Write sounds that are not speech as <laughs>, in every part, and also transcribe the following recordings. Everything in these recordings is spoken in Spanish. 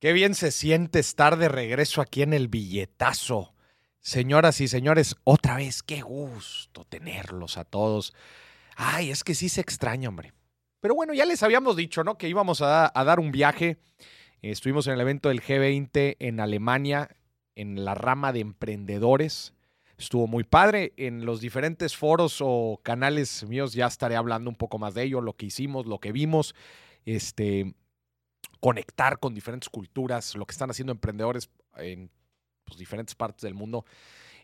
Qué bien se siente estar de regreso aquí en el billetazo. Señoras y señores, otra vez, qué gusto tenerlos a todos. Ay, es que sí se extraña, hombre. Pero bueno, ya les habíamos dicho, ¿no? Que íbamos a, dar un viaje. Estuvimos en el evento del G20 en Alemania, en la rama de emprendedores. Estuvo muy padre. En los diferentes foros o canales míos ya estaré hablando un poco más de ello, lo que hicimos, lo que vimos. Este, conectar con diferentes culturas, lo que están haciendo emprendedores en pues, diferentes partes del mundo,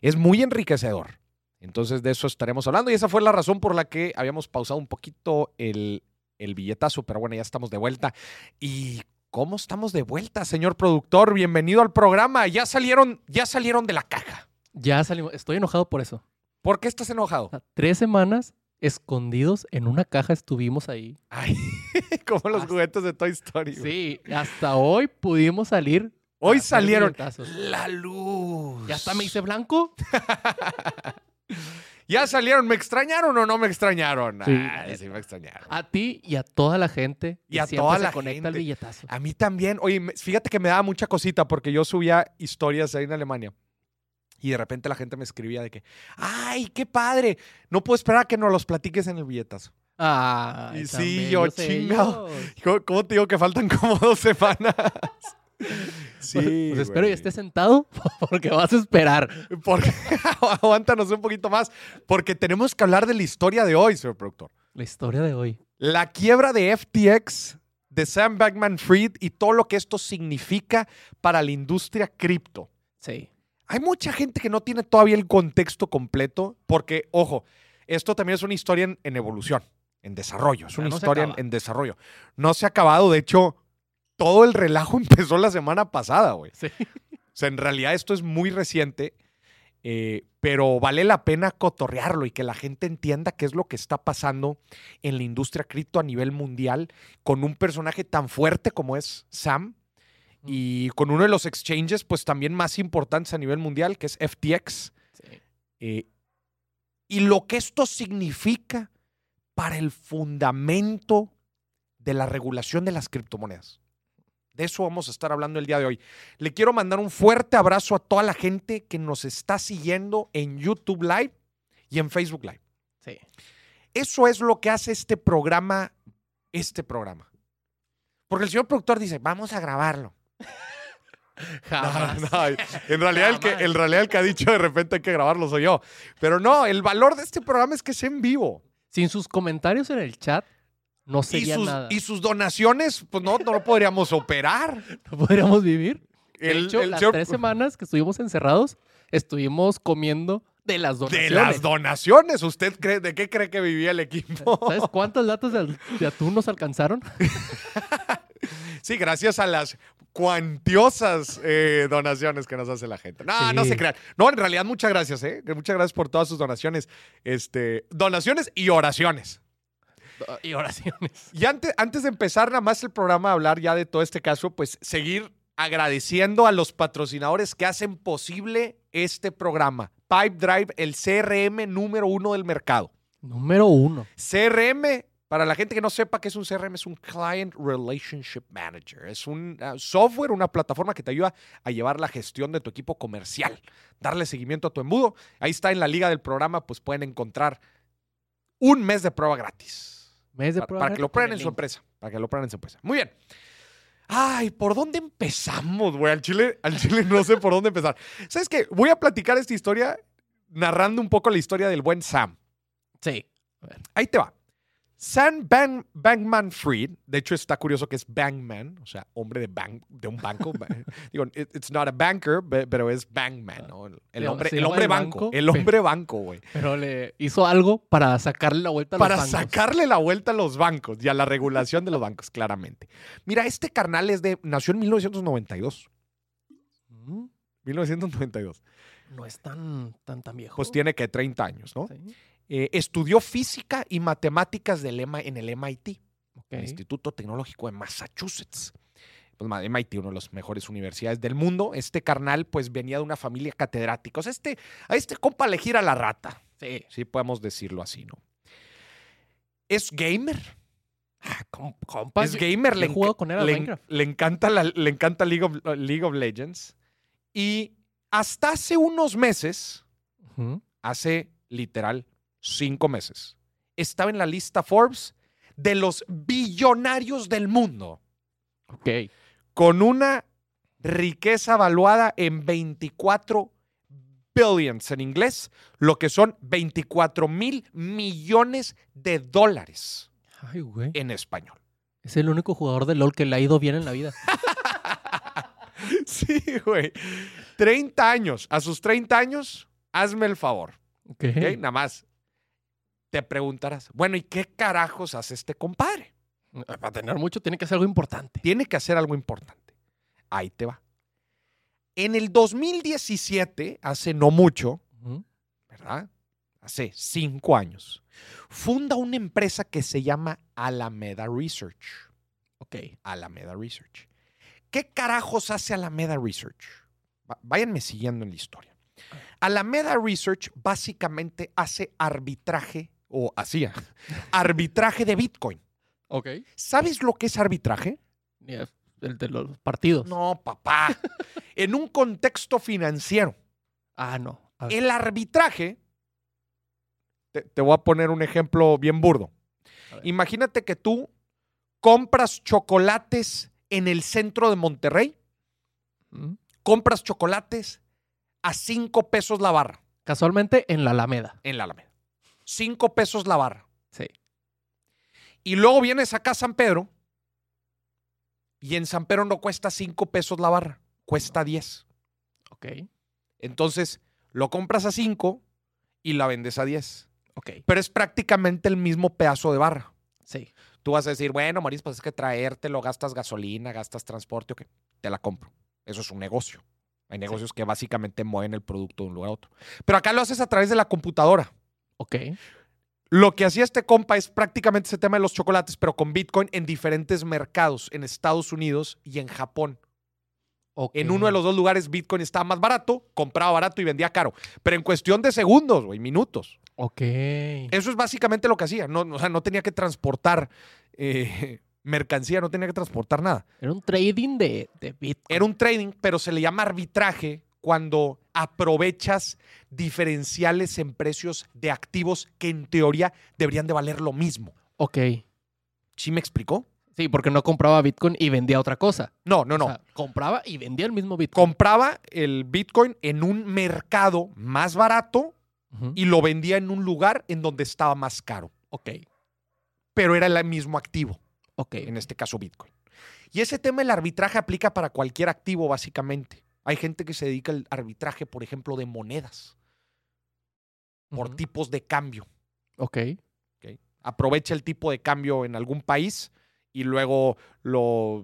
es muy enriquecedor. Entonces de eso estaremos hablando y esa fue la razón por la que habíamos pausado un poquito el, el billetazo, pero bueno, ya estamos de vuelta. ¿Y cómo estamos de vuelta, señor productor? Bienvenido al programa. Ya salieron, ya salieron de la caja. Ya salimos. Estoy enojado por eso. ¿Por qué estás enojado? Tres semanas escondidos en una caja estuvimos ahí. Ay, <laughs> como los Hasta- juguetes de Toy Story. Sí, hasta hoy pudimos salir. Hoy salieron. La luz. Ya hasta me hice blanco. <laughs> ya salieron. ¿Me extrañaron o no me extrañaron? Sí. Ay, sí me extrañaron. A ti y a toda la gente. Y que a toda se la conecta gente. billetazo. A mí también. Oye, fíjate que me daba mucha cosita porque yo subía historias ahí en Alemania. Y de repente la gente me escribía de que, ¡ay, qué padre! No puedo esperar a que nos los platiques en el billetazo. Y sí, yo, chingado. ellos. ¿Cómo, cómo te digo que faltan <laughs> como dos semanas? sí. Pues espero y estés sentado <laughs> porque vas a esperar. Porque, <laughs> aguántanos un poquito más, porque tenemos que hablar de la historia de hoy, señor productor. La historia de hoy. La quiebra de FTX, de Sam Bankman Fried y todo lo que esto significa para la industria cripto. Sí. Hay mucha gente que no tiene todavía el contexto completo, porque, ojo, esto también es una historia en, en evolución, en desarrollo. Es una no historia en desarrollo. No se ha acabado, de hecho, todo el relajo <laughs> empezó la semana pasada, güey. Sí. O sea, en realidad esto es muy reciente, eh, pero vale la pena cotorrearlo y que la gente entienda qué es lo que está pasando en la industria cripto a nivel mundial con un personaje tan fuerte como es Sam y con uno de los exchanges pues también más importantes a nivel mundial que es FTX. sí. eh, y lo que esto significa para el fundamento de la regulación de las criptomonedas. De eso vamos a estar hablando el día de hoy. Le quiero mandar un fuerte abrazo a toda la gente que nos está siguiendo en YouTube Live y en Facebook Live. Sí. Eso es lo que hace este programa, este programa. Porque el señor productor dice, vamos a grabarlo. <laughs> Jamás. No, no, en, realidad el que, en realidad el que ha dicho de repente hay que grabarlo soy yo. Pero no, el valor de este programa es que es en vivo. Sin sus comentarios en el chat, no Y sería sus, nada. y sus donaciones, pues no, no lo podríamos operar. <laughs> No podríamos vivir. De El- hecho, el las señor- tres semanas que estuvimos encerrados, estuvimos comiendo de las de donaciones. las donaciones. ¿Usted cree, de qué cree que vivía el equipo? <laughs> ¿Sabes cuántas latas de, de atún nos alcanzaron? Sí, gracias a las cuantiosas eh, donaciones que nos hace la gente. No, no se crean. No, en realidad, muchas gracias, ¿eh? Muchas gracias por todas sus donaciones. Este, donaciones y oraciones. Y oraciones. Y antes, antes de empezar nada más el programa a hablar ya de todo este caso, pues seguir agradeciendo a los patrocinadores que hacen posible este programa. Pipe Drive, el CRM número uno del mercado. Número uno. CRM, para la gente que no sepa qué es un CRM, es un Client Relationship Manager. Es un uh, software, una plataforma que te ayuda a llevar la gestión de tu equipo comercial, darle seguimiento a tu embudo. Ahí está en la liga del programa, pues pueden encontrar un mes de prueba gratis. Mes de Para, prueba para que lo prueben en su empresa. Para que lo prueben en su empresa. Muy bien. Ay, ¿por dónde empezamos, güey? Al chile, al chile no sé por dónde empezar. ¿Sabes qué? Voy a platicar esta historia narrando un poco la historia del buen Sam. Sí. Ahí te va. Sam Bang- Bankman Fried, de hecho está curioso que es Bankman, o sea, hombre de, bank, de un banco. Ba- <laughs> Digo, it- it's not a banker, pero es Bankman, ¿no? El, hombre, el hombre banco, banco, el hombre banco, güey. Pero le hizo algo para sacarle la vuelta a Para los bancos. sacarle la vuelta a los bancos y a la regulación de los bancos, claramente. Mira, este carnal es de, nació en 1992. Mm, 1992. No es tan, tan, tan viejo. Pues tiene que 30 años, ¿no? Sí. Eh, estudió física y matemáticas del EMA en el MIT. El Instituto Tecnológico de Massachusetts. Pues MIT, una de las mejores universidades del mundo. Este carnal, pues venía de una familia catedrática. O sea, este, a este compa le gira la rata. Sí. Sí, podemos decirlo así, ¿no? Es gamer. Ah, compa, es gamer, yo le, con él le, encanta, la- le encanta League, of, League of Legends. Y hasta hace unos meses, hace literal cinco meses, estaba en la lista Forbes de los billonarios del mundo, Ok. con una riqueza evaluada en 24 billions en inglés, lo que son 24 mil millones de dólares Ay, güey. en español. Es el único jugador de LOL que le ha ido bien en la vida. <laughs> Sí, güey. 30 años. A sus 30 años, hazme el favor. Ok. ¿ok? Nada más. Te preguntarás, bueno, ¿y qué carajos hace este compadre? Para tener mucho tiene que ser algo importante. Tiene que hacer algo importante. Ahí te va. En el 2017, hace no mucho. ¿verdad? Hace cinco años, funda una empresa que se llama Alameda Research. Ok. Alameda Research. ¿Qué carajos hace Alameda Research? Váyanme siguiendo en la historia. Alameda Research básicamente hace arbitraje, o hacía, arbitraje de Bitcoin. Ok. ¿Sabes lo que es arbitraje? El de los partidos. No, papá. <laughs> en un contexto financiero. Ah, no. El arbitraje, te, te voy a poner un ejemplo bien burdo. Imagínate que tú compras chocolates en el centro de Monterrey, Ujú. compras chocolates a cinco pesos la barra Casualmente en la Alameda. en la Alameda. Cinco pesos la barra. Sí. Y luego vienes acá a San Pedro y en San Pedro no cuesta cinco pesos la barra, cuesta diez. Ok. Entonces lo compras a cinco y la vendes a diez. Ok. Pero es prácticamente el mismo pedazo de barra. Sí. Tú vas a decir, bueno, Maris, pues es que traértelo, gastas gasolina, gastas transporte, ok, te la compro. Eso es un negocio. Hay negocios que básicamente mueven el producto de un lugar a otro. Pero acá lo haces a través de la computadora. Ok. Lo que hacía este compa es prácticamente ese tema de los chocolates, pero con Bitcoin en diferentes mercados, en Estados Unidos y en Japón. ok. En uno de los dos lugares Bitcoin estaba más barato, compraba barato y vendía caro. Pero en cuestión de segundos, güey, minutos. Ok. Eso es básicamente lo que hacía. No, o sea, no tenía que transportar eh, mercancía, no tenía que transportar nada. Era un trading de, de Bitcoin. Era un trading, pero se le llama arbitraje cuando aprovechas diferenciales en precios de activos que en teoría deberían de valer lo mismo. Ok. ¿Sí me explicó? Sí, porque no compraba Bitcoin y vendía otra cosa. No, no, no. O sea, compraba y vendía el mismo Bitcoin. Compraba el Bitcoin en un mercado más barato y lo vendía en un lugar en donde estaba más caro. Ok. Pero era el mismo activo. Ok. en este caso Bitcoin. Y ese tema del arbitraje aplica para cualquier activo, básicamente. Hay gente que se dedica al arbitraje, por ejemplo, de monedas, por tipos de cambio. Ok. ¿ok? Aprovecha el tipo de cambio en algún país y luego lo,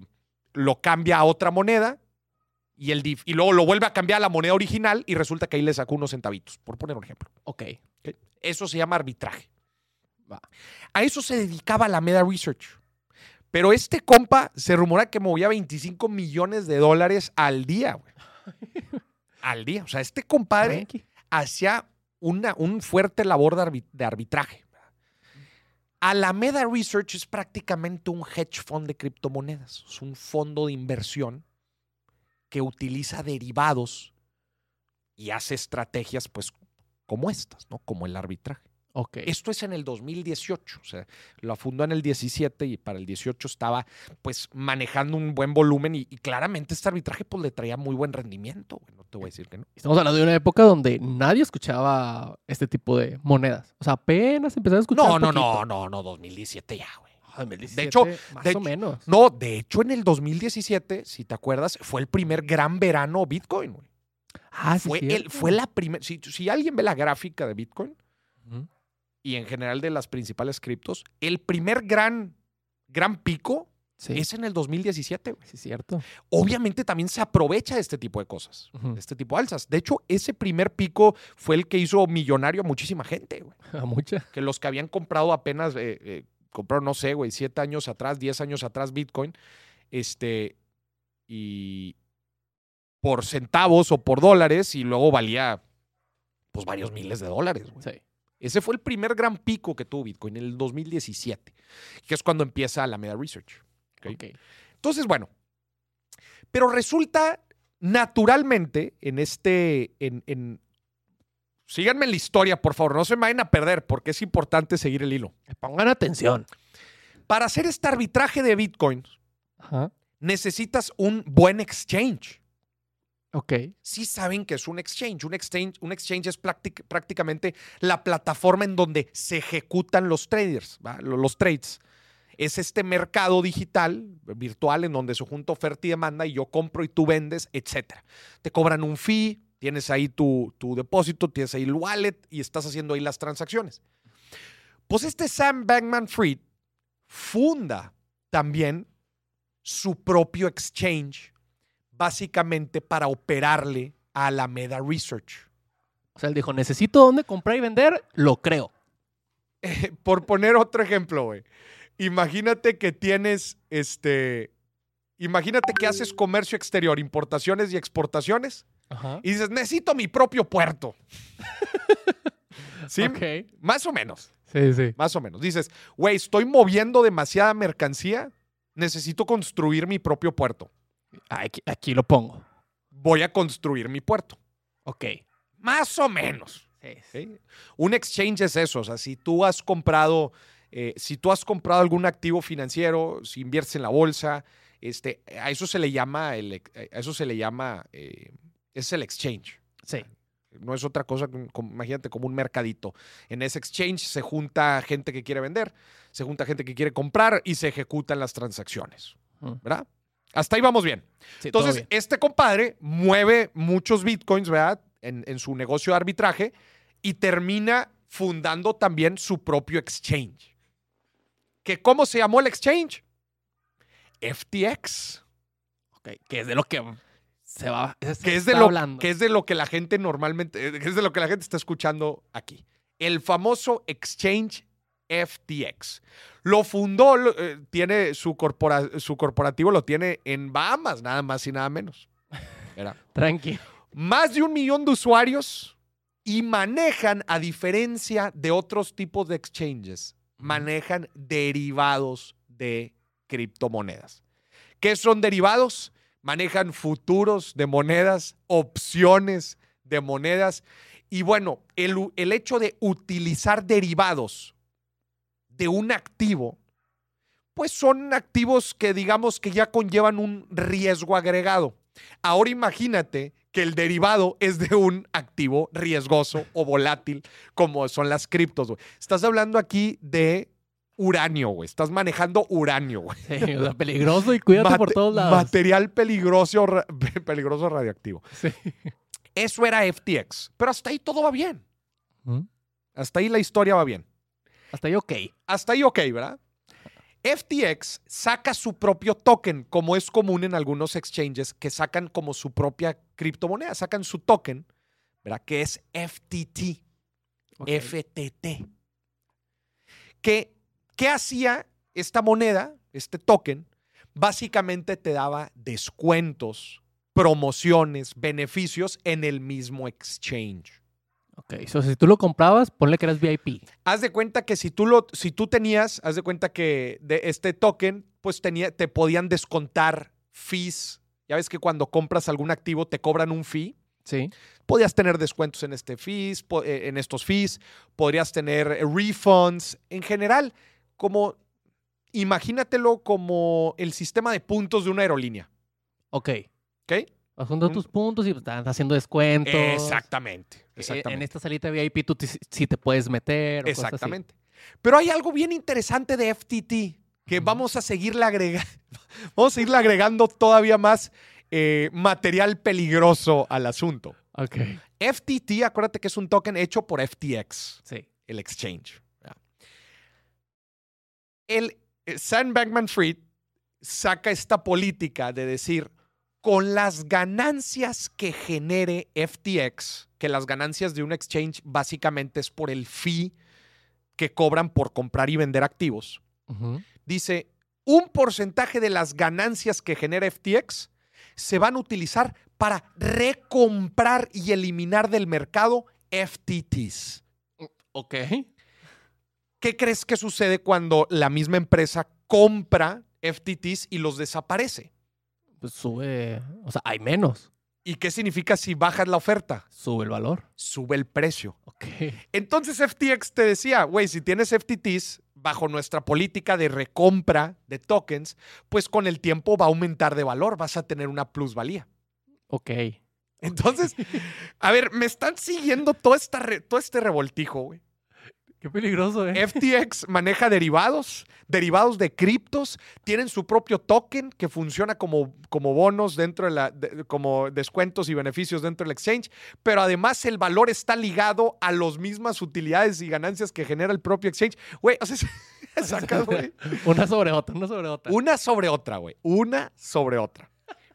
lo cambia a otra moneda y, el dif- y luego lo vuelve a cambiar a la moneda original y resulta que ahí le sacó unos centavitos, por poner un ejemplo. Ok. ¿ok? Eso se llama arbitraje. Va. A eso se dedicaba la Meda Research. Pero este compa se rumora que movía 25 millones de dólares al día, güey. Al día. O sea, este compadre hacía una, un fuerte labor de arbitraje. Alameda Research es prácticamente un hedge fund de criptomonedas. Es un fondo de inversión que utiliza derivados y hace estrategias, pues, como estas, ¿no? Como el arbitraje. Esto es en el 2018, o sea, lo fundó en el 17 y para el 18 estaba pues manejando un buen volumen y, y claramente este arbitraje pues le traía muy buen rendimiento, no te voy a decir que no. Estamos hablando de una época donde nadie escuchaba este tipo de monedas. O sea, apenas empezaron a escuchar. No, no, no, no, no, 2017 ya, güey. Ah, 2017, De hecho- más de o menos. No, de hecho en el 2017, si te acuerdas, fue el primer gran verano Bitcoin, güey. Ah, sí, Fue, el, fue la primera, si, si alguien ve la gráfica de Bitcoin. Y en general de las principales criptos, el primer gran, gran pico Sí, es en el 2017, güey. sí, cierto. obviamente también se aprovecha de este tipo de cosas, de este tipo de alzas. De hecho, ese primer pico fue el que hizo millonario a muchísima gente, güey. <laughs> A mucha. Que los que habían comprado apenas, eh, eh, compraron, no sé, güey, siete años atrás, diez años atrás Bitcoin, este, y por centavos o por dólares, y luego valía, pues, varios miles de dólares, güey. Sí. Ese fue el primer gran pico que tuvo Bitcoin en el 2017, que es cuando empieza la Meta Research. ¿ok? Ok. Entonces, bueno, pero resulta naturalmente en este, en, en- síganme en la historia, por favor, no se me vayan a perder porque es importante seguir el hilo. Pongan atención. Para hacer este arbitraje de Bitcoin, Ajá. necesitas un buen exchange. Ok. Sí saben que es un exchange. Un exchange, un exchange es práctic- prácticamente la plataforma en donde se ejecutan los traders, los trades. Es este mercado digital, virtual, en donde se junta oferta y demanda y yo compro y tú vendes, etc. Te cobran un fee, tienes ahí tu, tu depósito, tienes ahí el wallet y estás haciendo ahí las transacciones. Pues este Sam Bankman Fried funda también su propio exchange básicamente para operarle a Alameda Research. O sea, él dijo, necesito dónde comprar y vender, lo creo. <laughs> Por poner otro ejemplo, güey. Imagínate que tienes este. Imagínate que haces comercio exterior, importaciones y exportaciones, Ajá. y dices, necesito mi propio puerto. <laughs> ¿Sí? Ok. Más o menos, Sí, sí. más o menos. Dices, güey, estoy moviendo demasiada mercancía, necesito construir mi propio puerto. Aquí, aquí lo pongo. Voy a construir mi puerto. Ok. Más o menos. Sí, ¿sí? Un exchange es eso, o sea, si tú has comprado, eh, si tú has comprado algún activo financiero, si inviertes en la bolsa, este, a eso se le llama, el, ex- a eso se le llama, eh, es el exchange. Sí. No es otra cosa, como- imagínate como un mercadito. En ese exchange se junta gente que quiere vender, se junta gente que quiere comprar y se ejecutan las transacciones. ¿verdad? Hasta ahí vamos bien. Sí, Entonces, bien. este compadre mueve muchos bitcoins, ¿verdad? En, en su negocio de arbitraje y termina fundando también su propio exchange. ¿Que ¿Cómo se llamó el exchange? FTX. Ok, Que es de lo que se va. se Que es, de lo, hablando. que es de lo que la gente normalmente, eh, que es de lo que la gente está escuchando aquí. El famoso exchange FTX. Lo fundó, eh, tiene su, corpora- su corporativo, lo tiene en Bahamas, nada más y nada menos. <laughs> Tranqui. más de un millón de usuarios y manejan, a diferencia de otros tipos de exchanges, manejan derivados de criptomonedas. ¿Qué son derivados? Manejan futuros de monedas, opciones de monedas. Y bueno, el, el hecho de utilizar derivados de un activo, pues son activos que digamos que ya conllevan un riesgo agregado. Ahora imagínate que el derivado es de un activo riesgoso o volátil, como son las criptos. Estás hablando aquí de uranio, güey. Estás manejando uranio, güey. Sí, o sea, peligroso y cuídate por todos lados. Material peligroso, ra- <laughs> peligroso radioactivo. Sí. Eso era FTX. Pero hasta ahí todo va bien. ¿Mm? Hasta ahí la historia va bien. Hasta ahí, ok. Hasta ahí ok, ¿verdad? FTX saca su propio token, como es común en algunos exchanges que sacan como su propia criptomoneda, sacan su token, ¿verdad? Que es FTT. FTT. ¿Qué, ¿Qué hacía esta moneda, este token? Básicamente te daba descuentos, promociones, beneficios en el mismo exchange. Ok, so, si tú lo comprabas, ponle que eras VIP. Haz de cuenta que si tú, lo, si tú tenías, haz de cuenta que de este token, pues tenía, te podían descontar fees. Ya ves que cuando compras algún activo te cobran un fee. Sí. Podías tener descuentos en, este fees, eh, en estos fees, podrías tener eh, refunds. En general, como imagínatelo como el sistema de puntos de una aerolínea. Ok. ¿Ok? Vas juntando Un- tus puntos y pues, están haciendo descuentos. Exactamente. Eh, En Exactamente. esta salita VIP tú sí te puedes meter. o cosas así. Exactamente. Pero hay algo bien interesante de FTT que vamos a seguirle agregando, <laughs> vamos a seguirle agregando todavía más eh, material peligroso al asunto. Ok. FTT, acuérdate que es un token hecho por FTX, Sí. el exchange. El eh, Sam Bankman Fried saca esta política de decir, con las ganancias que genere FTX, que las ganancias de un exchange básicamente es por el fee que cobran por comprar y vender activos, dice, un porcentaje de las ganancias que genera FTX se van a utilizar para recomprar y eliminar del mercado FTTs. Ok. ¿Qué crees que sucede cuando la misma empresa compra FTTs y los desaparece? Pues sube. O sea, hay menos. ¿Y qué significa si bajas la oferta? Sube el valor. Sube el precio. Ok. <laughs> Entonces FTX te decía, güey, si tienes FTTs bajo nuestra política de recompra de tokens, pues con el tiempo va a aumentar de valor, vas a tener una plusvalía. Ok. Entonces, a ver, me están siguiendo todo, esta re- todo este revoltijo, güey. Qué peligroso, ¿eh? FTX maneja derivados, derivados de criptos, tienen su propio token que funciona como, como bonos dentro de la, de- como descuentos y beneficios dentro del exchange, pero además el valor está ligado a las mismas utilidades y ganancias que genera el propio exchange. Güey, o sea, <laughs> <laughs> sacas, güey, Una sobre otra, una sobre otra. una sobre otra, güey, una sobre otra.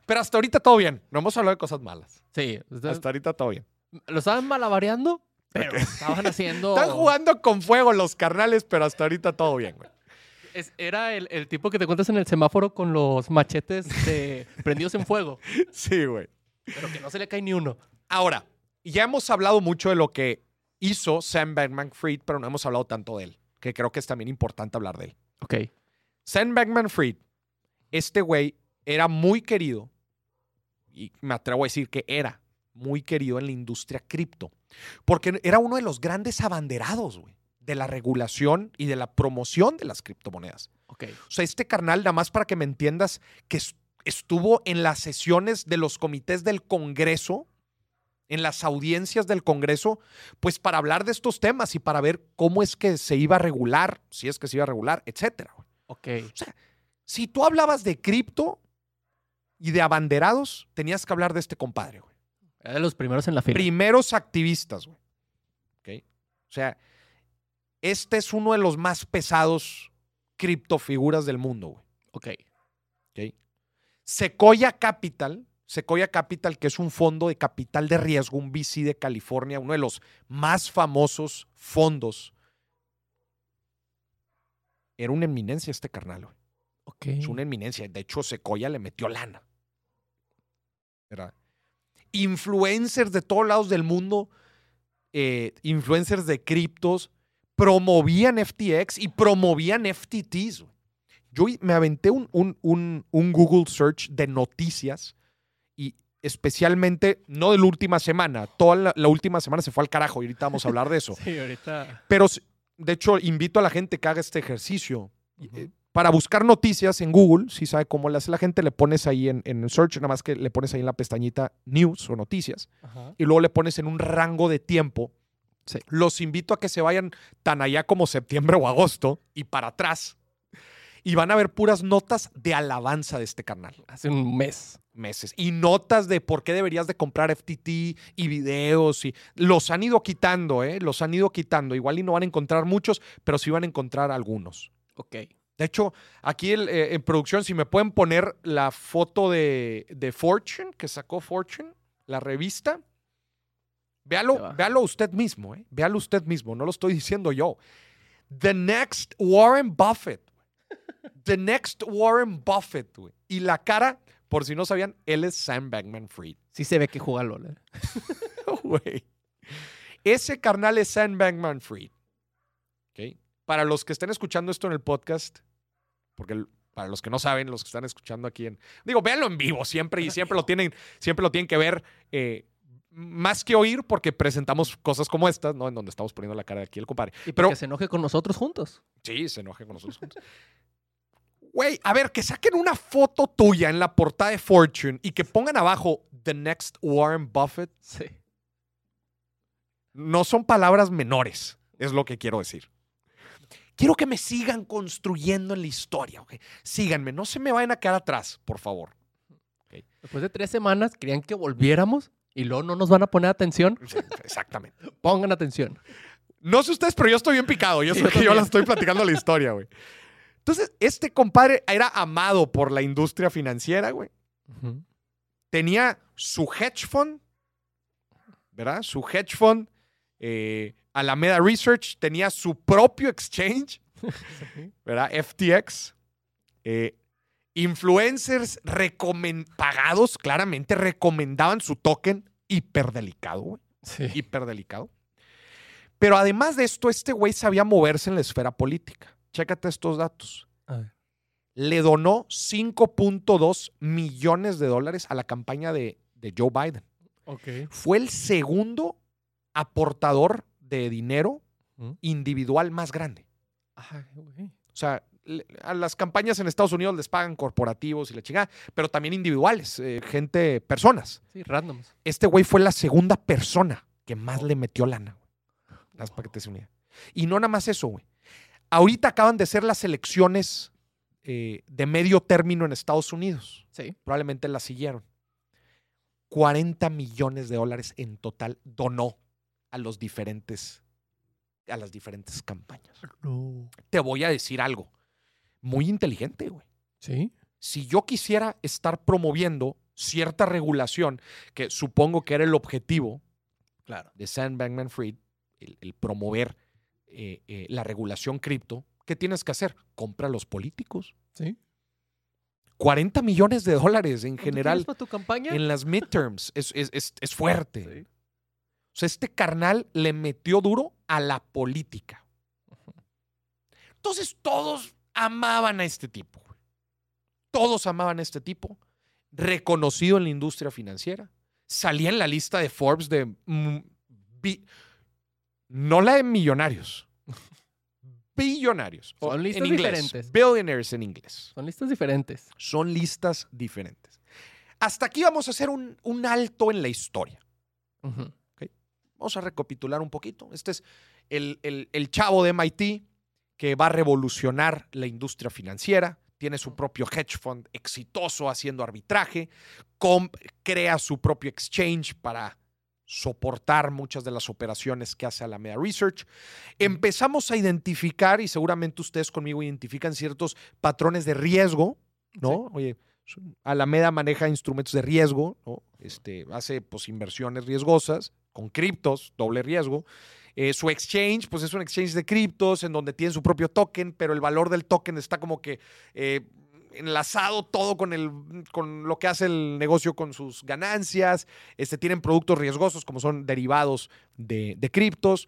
Pero hasta ahorita todo bien, no hemos hablado de cosas malas. Sí. Hasta ahorita todo bien. Lo estaban malabareando, pero estaban haciendo. <laughs> Están jugando con fuego los carnales, pero hasta ahorita todo bien, güey. Es- era el, el tipo que te encuentras en el semáforo con los machetes de <laughs> prendidos en fuego, Sí, güey. pero que no se le cae ni uno. Ahora, ya hemos hablado mucho de lo que hizo Sam Bankman Fried, pero no hemos hablado tanto de él, que creo que es también importante hablar de él. Ok. Sam Bankman Fried, este güey era muy querido, y me atrevo a decir que era muy querido en la industria cripto, porque era uno de los grandes abanderados, güey, de la regulación y de la promoción de las criptomonedas. Ok. O sea, este carnal, nada más para que me entiendas, que es- estuvo en las sesiones de los comités del Congreso, en las audiencias del Congreso, pues para hablar de estos temas y para ver cómo es que se iba a regular, si es que se iba a regular, etcétera. güey. Ok. Si tú hablabas de cripto y de abanderados, tenías que hablar de este compadre, güey. Era de los primeros en la fila. Primeros activistas, güey. ¿Ok? O sea, este es uno de los más pesados criptofiguras del mundo, güey. Ok. ¿ok? Sequoia Capital, Sequoia Capital, que es un fondo de capital de riesgo, un VC de California, uno de los más famosos fondos. Era una eminencia este carnal, güey. Ok. Es una eminencia. De hecho, Sequoia le metió lana. ¿Verdad? Influencers de todos lados del mundo, eh, influencers de criptos, promovían FTX y promovían FTTs. Yo me aventé un, un- un- un Google Search de noticias y especialmente, no de la última semana, toda la, la última semana se fue al carajo y ahorita vamos a hablar de eso. <laughs> Sí, ahorita. Pero, de hecho, invito a la gente que haga este ejercicio. Eh, Para buscar noticias en Google, si sabe cómo le hace la gente, le pones ahí en, en search, nada más que le pones ahí en la pestañita news o noticias, Ajá. y luego le pones en un rango de tiempo. Sí. Los invito a que se vayan tan allá como septiembre o agosto y para atrás. Y van a ver puras notas de alabanza de este canal. Hace un mes. Meses. Y notas de por qué deberías de comprar FTT y videos. Y los han ido quitando, ¿eh? Los han ido quitando. Igual y no van a encontrar muchos, pero sí van a encontrar algunos. Ok. De hecho, aquí el, eh, en producción, si me pueden poner la foto de, de Fortune, que sacó Fortune, la revista, véalo, véalo usted mismo, ¿eh? Véalo usted mismo, no lo estoy diciendo yo. The next Warren Buffett. The next Warren Buffett, güey. Y la cara, por si no sabían, él es Sam Bankman Fried. Sí se ve que juega LOL. ¿eh? <laughs> Güey. Ese carnal es Sam Bankman Fried. ¿Ok? Para los que estén escuchando esto en el podcast, porque para los que no saben, los que están escuchando aquí en. Digo, véanlo en vivo siempre y siempre lo tienen, siempre lo tienen que ver. eh, más que oír, porque presentamos cosas como estas, ¿no? En donde estamos poniendo la cara de aquí el compadre. Y Pero- que se enoje con nosotros juntos. Sí, se enoje con nosotros juntos. Güey, a ver, que saquen una foto tuya en la portada de Fortune y que pongan abajo The Next Warren Buffett Sí. no son palabras menores, es lo que quiero decir. Quiero que me sigan construyendo en la historia, ¿ok? Síganme, no se me vayan a quedar atrás, por favor. Después de tres semanas querían que volviéramos y luego no nos van a poner atención. Sí, Exactamente. <laughs> Pongan atención. No sé ustedes, pero yo estoy bien picado. Yo sé que yo la estoy platicando la historia, güey. Entonces, este compadre era amado por la industria financiera, güey. Tenía su hedge fund, ¿verdad? Su hedge fund, eh, Alameda Research, tenía su propio exchange. <laughs> ¿verdad? FTX. Eh, influencers pagados claramente recomendaban su token hiperdelicado, güey. Sí. Hiperdelicado. Pero además de esto, este güey sabía moverse en la esfera política. Chécate estos datos. A ver. Le donó 5.2 millones de dólares a la campaña de, de Joe Biden. Ok. Fue el segundo aportador de dinero individual más grande. Ay, güey. O sea, a las campañas en Estados Unidos les pagan corporativos y la chingada, pero también individuales, eh, gente, personas. Sí, randoms. Este güey fue la segunda persona que más le metió lana. Las des una idea. Y no nada más eso, güey. Ahorita acaban de ser las elecciones eh, de medio término en Estados Unidos. Sí. Probablemente las siguieron. 40 millones de dólares en total donó a los diferentes a las diferentes campañas. No. Te voy a decir algo muy inteligente, güey. Sí. Si yo quisiera estar promoviendo cierta regulación, que supongo que era el objetivo Claro. de Sam Bankman Fried, el, el promover eh, eh, la regulación cripto, ¿qué tienes que hacer? Compra a los políticos. Sí. 40 millones de dólares en ¿Cuánto general quieres para tu campaña? en las midterms. Es, es- es- es fuerte. Sí. Sea, este carnal le metió duro a la política. Entonces todos amaban a este tipo. Todos amaban a este tipo. Reconocido en la industria financiera. Salía en la lista de Forbes de... mm, bi- no la de millonarios. <laughs> Billonarios. Son listas en inglés. diferentes. Billionaires en inglés. Son listas diferentes. Son listas diferentes. Hasta aquí vamos a hacer un, un alto en la historia. Ujú. Vamos a recapitular un poquito. Este es el, el- el chavo de MIT que va a revolucionar la industria financiera. Tiene su propio hedge fund exitoso haciendo arbitraje. crea su propio exchange para soportar muchas de las operaciones que hace Alameda Research. Empezamos a identificar, y seguramente ustedes conmigo identifican ciertos patrones de riesgo, ¿no? Oye, Alameda maneja instrumentos de riesgo, ¿no? Este, hace pues, inversiones riesgosas con criptos, doble riesgo. Eh, su exchange, pues es un exchange de criptos en donde tiene su propio token, pero el valor del token está como que eh, enlazado todo con, el, con lo que hace el negocio con sus ganancias. Este, tienen productos riesgosos como son derivados de, de criptos.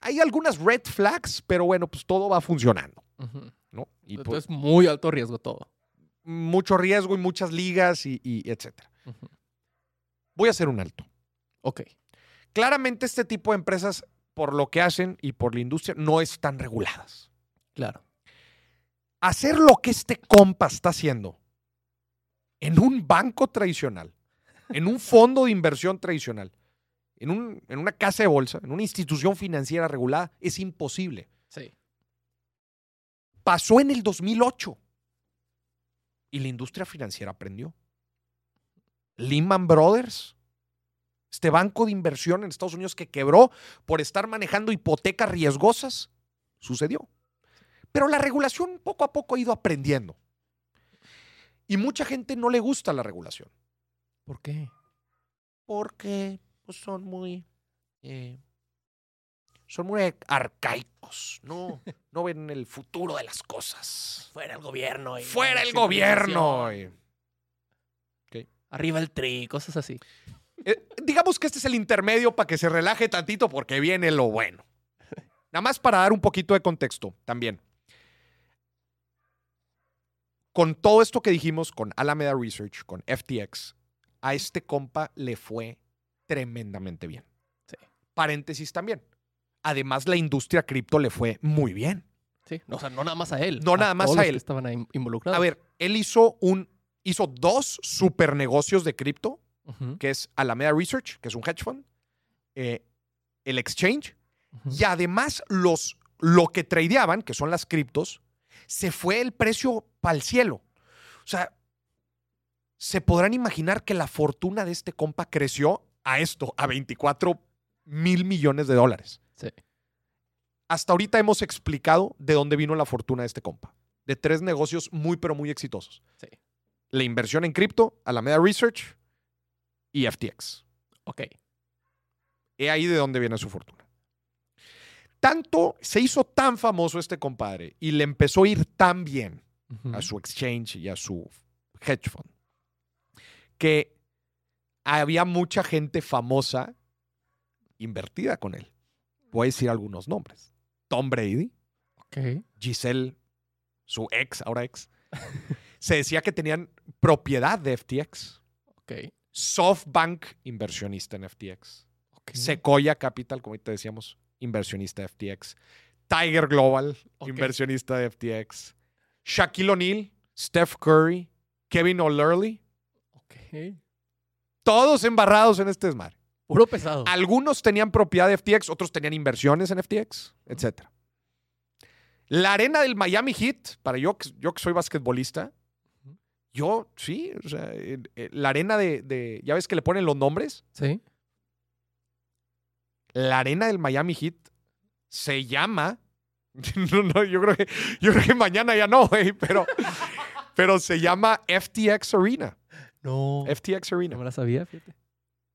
Hay algunas red flags, pero bueno, pues todo va funcionando. ¿no? Y pues, Entonces, muy alto riesgo todo. mucho riesgo y muchas ligas y, y etcétera. Voy a hacer un alto. Ok. Claramente este tipo de empresas, por lo que hacen y por la industria, no están reguladas. Claro. Hacer lo que este compa está haciendo en un banco tradicional, en un fondo de inversión tradicional, en, un- en una casa de bolsa, en una institución financiera regulada, es imposible. Sí. Pasó en el 2008 y la industria financiera aprendió. Lehman Brothers, este banco de inversión en Estados Unidos que quebró por estar manejando hipotecas riesgosas, sucedió. Pero la regulación poco a poco ha ido aprendiendo. Y mucha gente no le gusta la regulación ¿Por qué? porque pues, son muy eh, son muy arcaicos, no, <laughs> no ven el futuro de las cosas. Fuera el gobierno. y Fuera el gobierno. Arriba el tri, cosas así. Eh, digamos que este es el intermedio para que se relaje tantito porque viene lo bueno. Nada más para dar un poquito de contexto también. Con todo esto que dijimos, con Alameda Research, con FTX, a este compa le fue tremendamente bien. Sí. Paréntesis también. Además, la industria cripto le fue muy bien. Sí. O sea, no nada más a él. No nada más todos a los él. que estaban involucrados. A ver, él hizo un hizo dos super negocios de cripto Que es Alameda Research, que es un hedge fund, eh, el exchange, y además los, lo que tradeaban, que son las criptos, se fue el precio para el cielo. O sea, se podrán imaginar que la fortuna de este compa creció a esto, a 24 mil millones de dólares. Sí. Hasta ahorita hemos explicado de dónde vino la fortuna de este compa. De tres negocios muy, pero muy exitosos. Sí. La inversión en cripto, Alameda Research y FTX. Ok. He ahí de dónde viene su fortuna. Tanto se hizo tan famoso este compadre y le empezó a ir tan bien a su exchange y a su hedge fund que había mucha gente famosa invertida con él. Voy a decir algunos nombres. Tom Brady, Ok. Giselle, su ex, ahora ex. <laughs> Se decía que tenían propiedad de FTX. Ok. SoftBank, inversionista en FTX. ok. Sequoia Capital, como te decíamos, inversionista de FTX. Tiger Global, inversionista de FTX. Shaquille O'Neal, Steph Curry, Kevin O'Leary, todos embarrados en este desmadre. Puro pesado. Algunos tenían propiedad de FTX, otros tenían inversiones en FTX, etc. La arena del Miami Heat, para yo, que- yo que soy basquetbolista. Yo sí, o sea, eh, la arena de, de- ya ves que le ponen los nombres, Sí. la arena del Miami Heat se llama, <laughs> no, no, yo creo que, yo creo que mañana ya no, güey, pero, <laughs> pero se llama FTX Arena, No. FTX Arena. No me la sabía, fíjate.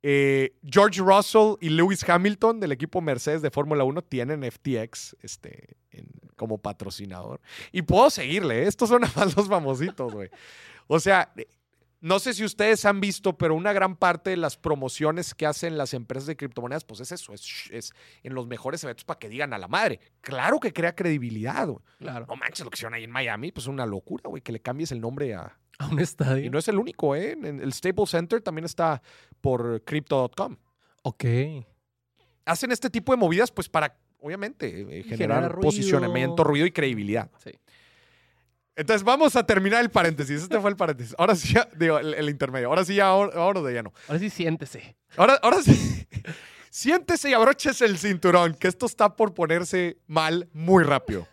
Eh, George Russell y Lewis Hamilton del equipo Mercedes de Fórmula 1 tienen FTX este, en- como patrocinador. Y puedo seguirle, ¿eh? estos son nada más los famositos, güey. <laughs> O sea, no sé si ustedes han visto, pero una gran parte de las promociones que hacen las empresas de criptomonedas, pues es eso, es, es en los mejores eventos para que digan a la madre. Claro que crea credibilidad, güey. Claro. No manches, lo que hicieron ahí en Miami, pues es una locura, güey, que le cambies el nombre a, <laughs> A un estadio. y no es el único, ¿eh? En el Staples Center también está por crypto.com. Ok. Hacen este tipo de movidas, pues para, obviamente, eh, generar ruido. posicionamiento, ruido y credibilidad. Sí. Entonces, vamos a terminar el paréntesis. Este fue el paréntesis. Ahora sí, ya, digo, el, el intermedio. Ahora sí, ya, ahora, ahora de ya no. Ahora sí, siéntese. Ahora, ahora sí. <laughs> Siéntese y abróchese el cinturón, que esto está por ponerse mal muy rápido.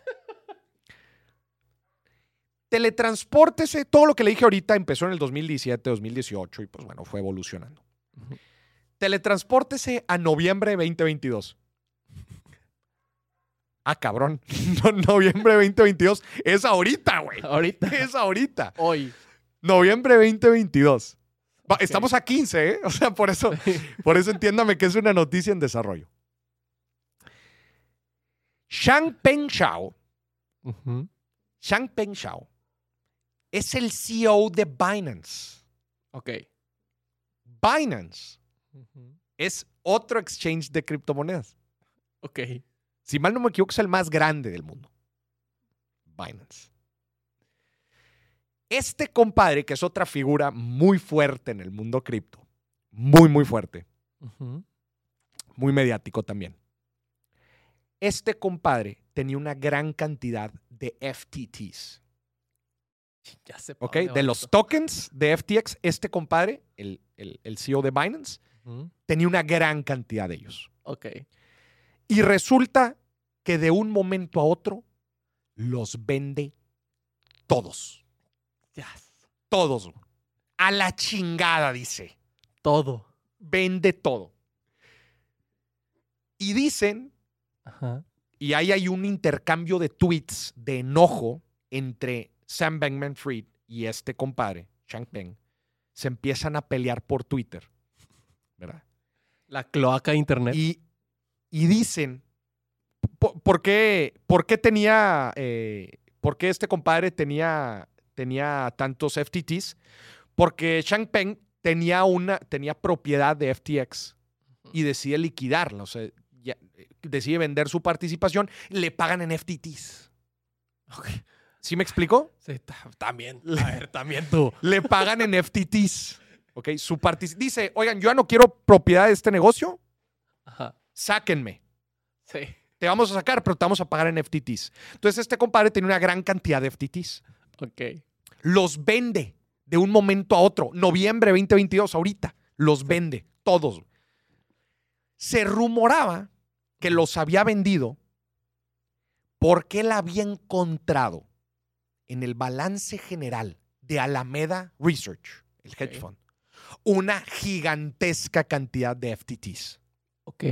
Teletranspórtese. Todo lo que le dije ahorita empezó en el 2017, 2018 y pues bueno, fue evolucionando. Ujú. Teletranspórtese a noviembre de 2022. Ah, cabrón. <laughs> No, noviembre de 2022 es ahorita, güey. Ahorita. Es ahorita. Hoy. Noviembre 2022. Va, Ok. Estamos a 15, ¿eh? <laughs> O sea, por eso, <laughs> por eso entiéndame que es una noticia en desarrollo. Shang Peng Shao, Ujú. Shang Peng Shao, es el CEO de Binance. Ok. Binance es otro exchange de criptomonedas. Ok. Si mal no me equivoco, es el más grande del mundo. Binance. Este compadre, que es otra figura muy fuerte en el mundo cripto, muy, muy fuerte, muy mediático también. Este compadre tenía una gran cantidad de FTTs, Ya sé. ¿ok? De los tokens de FTX, este compadre, el, el- el CEO de Binance, tenía una gran cantidad de ellos. Ok. Y resulta que de un momento a otro los vende todos. Todos. A la chingada, dice. Todo. Vende todo. Y dicen, Ajá. y ahí hay un intercambio de tweets de enojo entre Sam Bankman Fried y este compadre, Changpeng. Se empiezan a pelear por Twitter. ¿Verdad? La cloaca de internet. Y, y dicen, ¿por, qué, por qué tenía, eh, por qué este compadre tenía, tenía tantos FTTs? Porque Changpeng tenía, una, tenía propiedad de FTX y decide liquidarla, o sea, ya, eh, decide vender su participación, le pagan en FTTs. Ok. ¿Sí me explico? Sí, ta- también. A ver, también tú. <laughs> Le pagan en FTTs. ¿Ok? Su Dice, oigan, yo ya no quiero propiedad de este negocio, Ajá. sáquenme. Sí. Te vamos a sacar, pero te vamos a pagar en FTTs. Entonces, este compadre tiene una gran cantidad de FTTs. Ok. Los vende de un momento a otro. Noviembre 2022, ahorita. Los vende, todos. Se rumoraba que los había vendido porque él había encontrado en el balance general de Alameda Research, el hedge fund, una gigantesca cantidad de FTTs. Ok.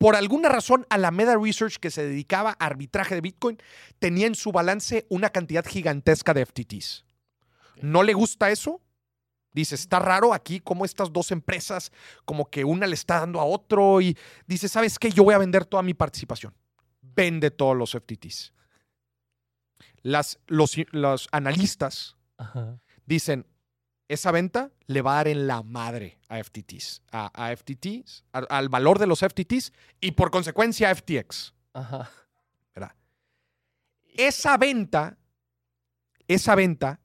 Por alguna razón, Alameda Research, que se dedicaba a arbitraje de Bitcoin, tenía en su balance una cantidad gigantesca de FTTs. ¿No le gusta eso? Dice, está raro aquí como estas dos empresas, como que una le está dando a otro y dice, ¿sabes qué? Yo voy a vender toda mi participación. Vende todos los FTTs. Las, los, los analistas Ajá. dicen, esa venta le va a dar en la madre a FTTs, a, a FTTs, al, al valor de los FTTs y por consecuencia a FTX. Ajá. ¿verdad? Esa venta, esa venta,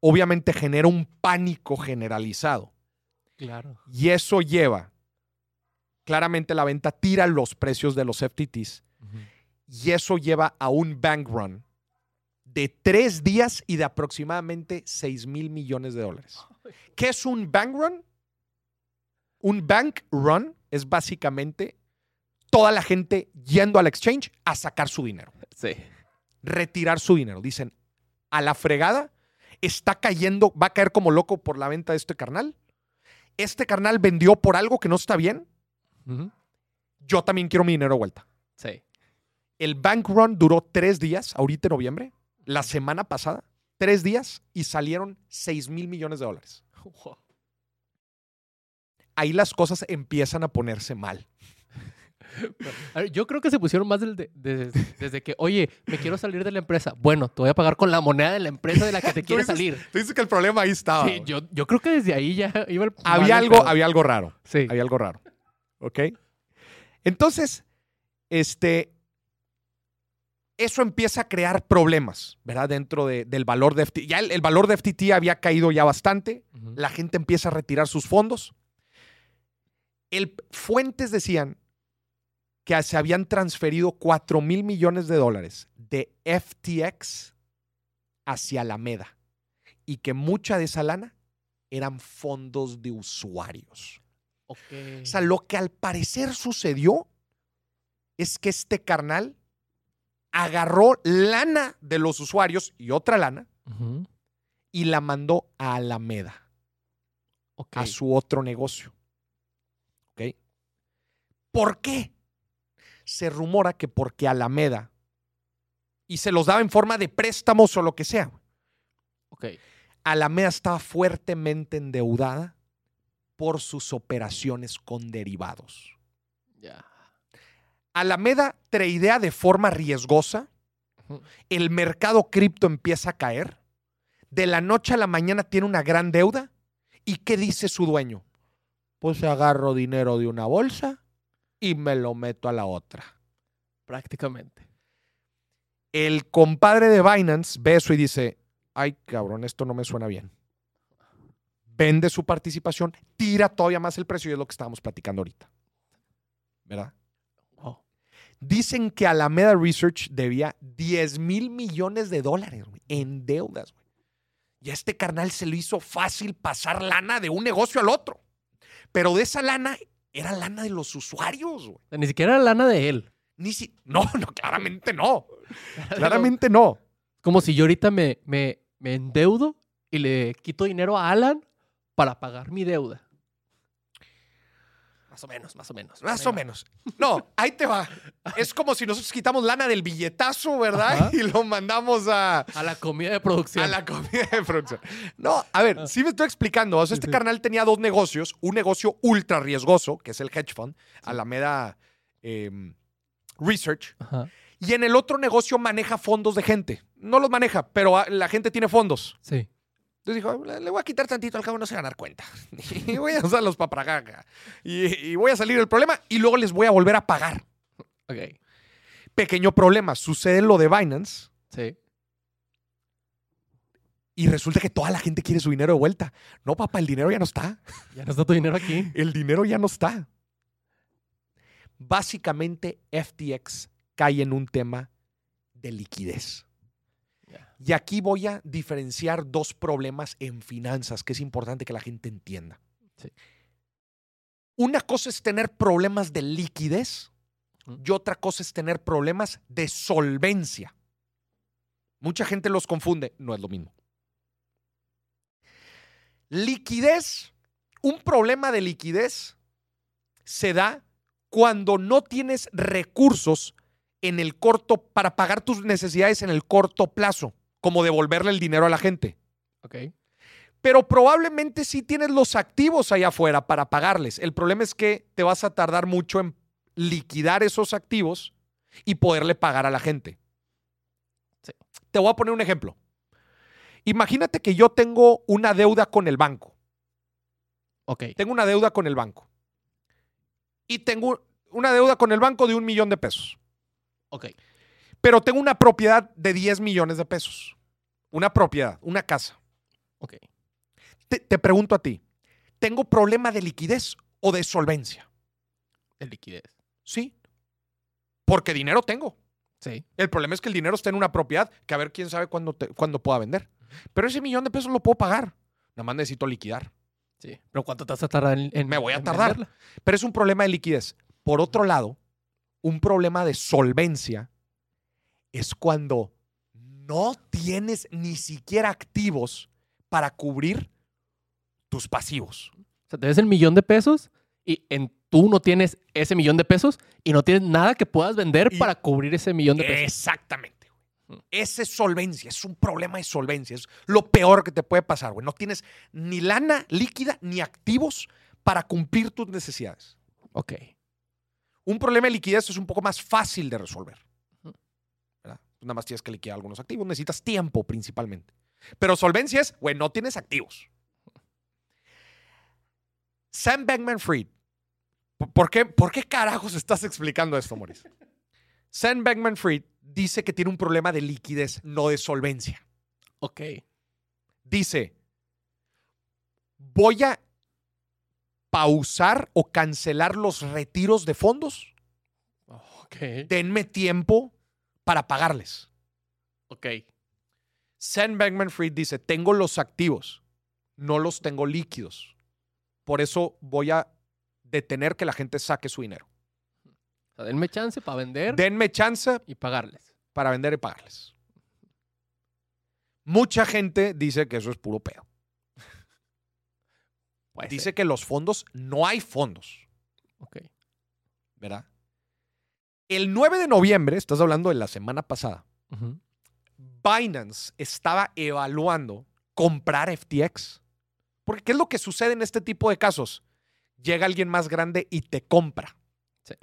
obviamente genera un pánico generalizado. Claro. Y eso lleva, claramente la venta tira los precios de los FTTs y eso lleva a un bank run de tres días y de aproximadamente 6 mil millones de dólares. ¿Qué es un bank run? Un bank run es básicamente toda la gente yendo al exchange a sacar su dinero, Sí. retirar su dinero. Dicen, a la fregada, está cayendo, va a caer como loco por la venta de este carnal. Este carnal vendió por algo que no está bien. Yo también quiero mi dinero de vuelta. Sí. El bank run duró tres días, ahorita en noviembre, la semana pasada, tres días y salieron 6 mil millones de dólares. Ahí las cosas empiezan a ponerse mal. <laughs> A ver, yo creo que se pusieron más del de- de- desde que, oye, me quiero salir de la empresa. Bueno, te voy a pagar con la moneda de la empresa de la que te <laughs> quieres dices- salir. Tú dices que el problema ahí estaba. Sí, yo, yo creo que desde ahí ya <laughs> iba el. había, algo, pedo. había algo raro. Sí. Había algo raro. ¿Ok? Entonces, este. Eso empieza a crear problemas, ¿verdad? Dentro de- del valor de FTT. Ya el, el valor de FTT había caído ya bastante. La gente empieza a retirar sus fondos. El, fuentes decían que se habían transferido 4 mil millones de dólares de FTX hacia Alameda y que mucha de esa lana eran fondos de usuarios. Ok. O sea, lo que al parecer sucedió es que este carnal agarró lana de los usuarios y otra lana y la mandó a Alameda, a su otro negocio. ¿Ok? ¿Por qué? Se rumora que porque Alameda, y se los daba en forma de préstamos o lo que sea, Ok. Alameda estaba fuertemente endeudada por sus operaciones con derivados. Ya. Alameda tradea de forma riesgosa, el mercado cripto empieza a caer, de la noche a la mañana tiene una gran deuda, ¿y qué dice su dueño? Pues agarro dinero de una bolsa y me lo meto a la otra. Prácticamente. El compadre de Binance ve eso y dice, ay cabrón, esto no me suena bien. Vende su participación, tira todavía más el precio y es lo que estábamos platicando ahorita. ¿Verdad? Dicen que Alameda Research debía 10 mil millones de dólares en deudas. güey. Y a este carnal se le hizo fácil pasar lana de un negocio al otro. Pero de esa lana era lana de los usuarios. sea, Ni siquiera era lana de él. Ni si... No, <laughs> no, claramente no. Claramente no. Como si yo ahorita me, me, me endeudo y le quito dinero a Alan para pagar mi deuda. Más o menos, más o menos. Más o menos. No, ahí te va. Es como si nosotros quitamos lana del billetazo, ¿verdad? Ajá. Y lo mandamos a, A la comida de producción. a la comida de producción. No, a ver, sí me estoy explicando. O sea, este sí. carnal tenía dos negocios. Un negocio ultra riesgoso, que es el hedge fund, Alameda em, Research. Ajá. Y en el otro negocio maneja fondos de gente. No los maneja, pero ah, la gente tiene fondos. Sí. Entonces dijo, le le voy a quitar tantito, al cabo no se van a dar cuenta. <laughs> Y voy a usarlos para pagar. Y, y voy a salir del problema y luego les voy a volver a pagar. Ok. Pequeño problema, sucede lo de Binance Sí. y resulta que toda la gente quiere su dinero de vuelta. No, papá, el dinero ya no está. <laughs> Ya no está tu dinero aquí. El dinero ya no está. Básicamente, FTX cae en un tema de liquidez. Y aquí voy a diferenciar dos problemas en finanzas que es importante que la gente entienda. Sí. Una cosa es tener problemas de liquidez y otra cosa es tener problemas de solvencia. Mucha gente los confunde, no es lo mismo. Liquidez, un problema de liquidez se da cuando no tienes recursos en el corto para pagar tus necesidades en el corto plazo, como devolverle el dinero a la gente. Ok. Pero probablemente sí tienes los activos allá afuera para pagarles. El problema es que te vas a tardar mucho en liquidar esos activos y poderle pagar a la gente. Sí. Te voy a poner un ejemplo. Imagínate que yo tengo una deuda con el banco. Ok. Tengo una deuda con el banco. Y tengo una deuda con el banco de un millón de pesos. Ok. Pero tengo una propiedad de 10 millones de pesos. Una propiedad, una casa. Ok. Te, te pregunto a ti, ¿tengo problema de liquidez o de solvencia? De liquidez. Sí. Porque dinero tengo. Sí. El problema es que el dinero está en una propiedad que a ver quién sabe cuándo, te- cuándo pueda vender. Pero ese millón de pesos lo puedo pagar. Nada más necesito liquidar. Sí. Pero ¿cuánto te vas a tardar en, en- Me voy a en tardar. venderla? Pero es un problema de liquidez. Por otro lado, un problema de solvencia es cuando no tienes ni siquiera activos para cubrir tus pasivos. O sea, te ves el millón de pesos y en, tú no tienes ese millón de pesos y no tienes nada que puedas vender Y- para cubrir ese millón de pesos. Exactamente. güey. Mm. Esa es solvencia, es un problema de solvencia. Es lo peor que te puede pasar, güey. No tienes ni lana líquida ni activos para cumplir tus necesidades. Ok. Un problema de liquidez es un poco más fácil de resolver. Nada más tienes que liquidar algunos activos. Necesitas tiempo principalmente. Pero solvencia es, güey, no tienes activos. Sam Bankman Fried. ¿Por qué, ¿Por qué carajos estás explicando esto, Maurice? Sam Bankman Fried dice que tiene un problema de liquidez, no de solvencia. Ok. Dice, voy a pausar o cancelar los retiros de fondos Ok. denme tiempo para pagarles. Ok. Sam Bankman Fried dice, tengo los activos, no los tengo líquidos. Por eso voy a detener que la gente saque su dinero. O sea, denme chance para vender Denme chance y pagarles. para vender y pagarles. Mucha gente dice que eso es puro pedo. <laughs> Puede Dice ser. que los fondos, no hay fondos, Ok. ¿verdad? El 9 de noviembre, estás hablando de la semana pasada. Binance estaba evaluando comprar FTX. Porque ¿qué es lo que sucede en este tipo de casos? Llega alguien más grande y te compra. Sí.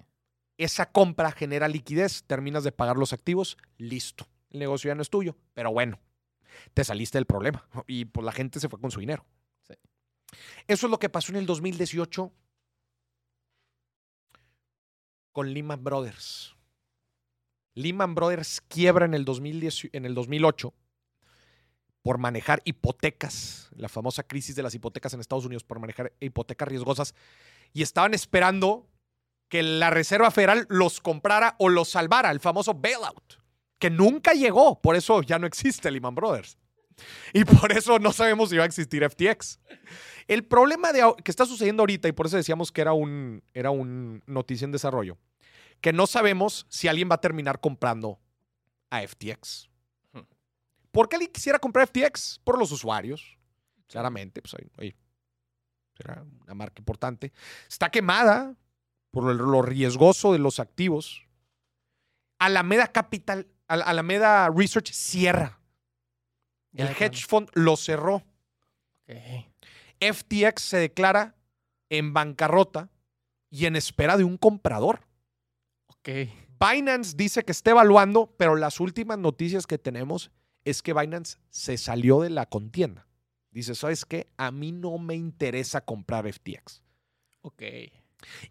Esa compra genera liquidez, terminas de pagar los activos, listo. El negocio ya no es tuyo, pero bueno, te saliste del problema y pues la gente se fue con su dinero. Sí. Eso es lo que pasó en el 2018 con Lehman Brothers. Lehman Brothers quiebra en el, 2010 en el 2008 por manejar hipotecas, la famosa crisis de las hipotecas en Estados Unidos por manejar hipotecas riesgosas, y estaban esperando que la Reserva Federal los comprara o los salvara, el famoso bailout, que nunca llegó, por eso ya no existe Lehman Brothers. Y por eso no sabemos si va a existir FTX. El problema de, que está sucediendo ahorita, y por eso decíamos que era un, era un noticia en desarrollo, que no sabemos si alguien va a terminar comprando a FTX. Ujú. ¿Por qué alguien quisiera comprar FTX? Por los usuarios. Claramente, pues oye, será una marca importante. Está quemada por lo, riesgoso de los activos. Alameda Capital, Al- Alameda Research cierra. Ya El hedge fund lo cerró. Ok. FTX se declara en bancarrota y en espera de un comprador. Ok. Binance dice que está evaluando, pero las últimas noticias que tenemos es que Binance se salió de la contienda. Dice, ¿sabes qué? A mí no me interesa comprar FTX. Ok.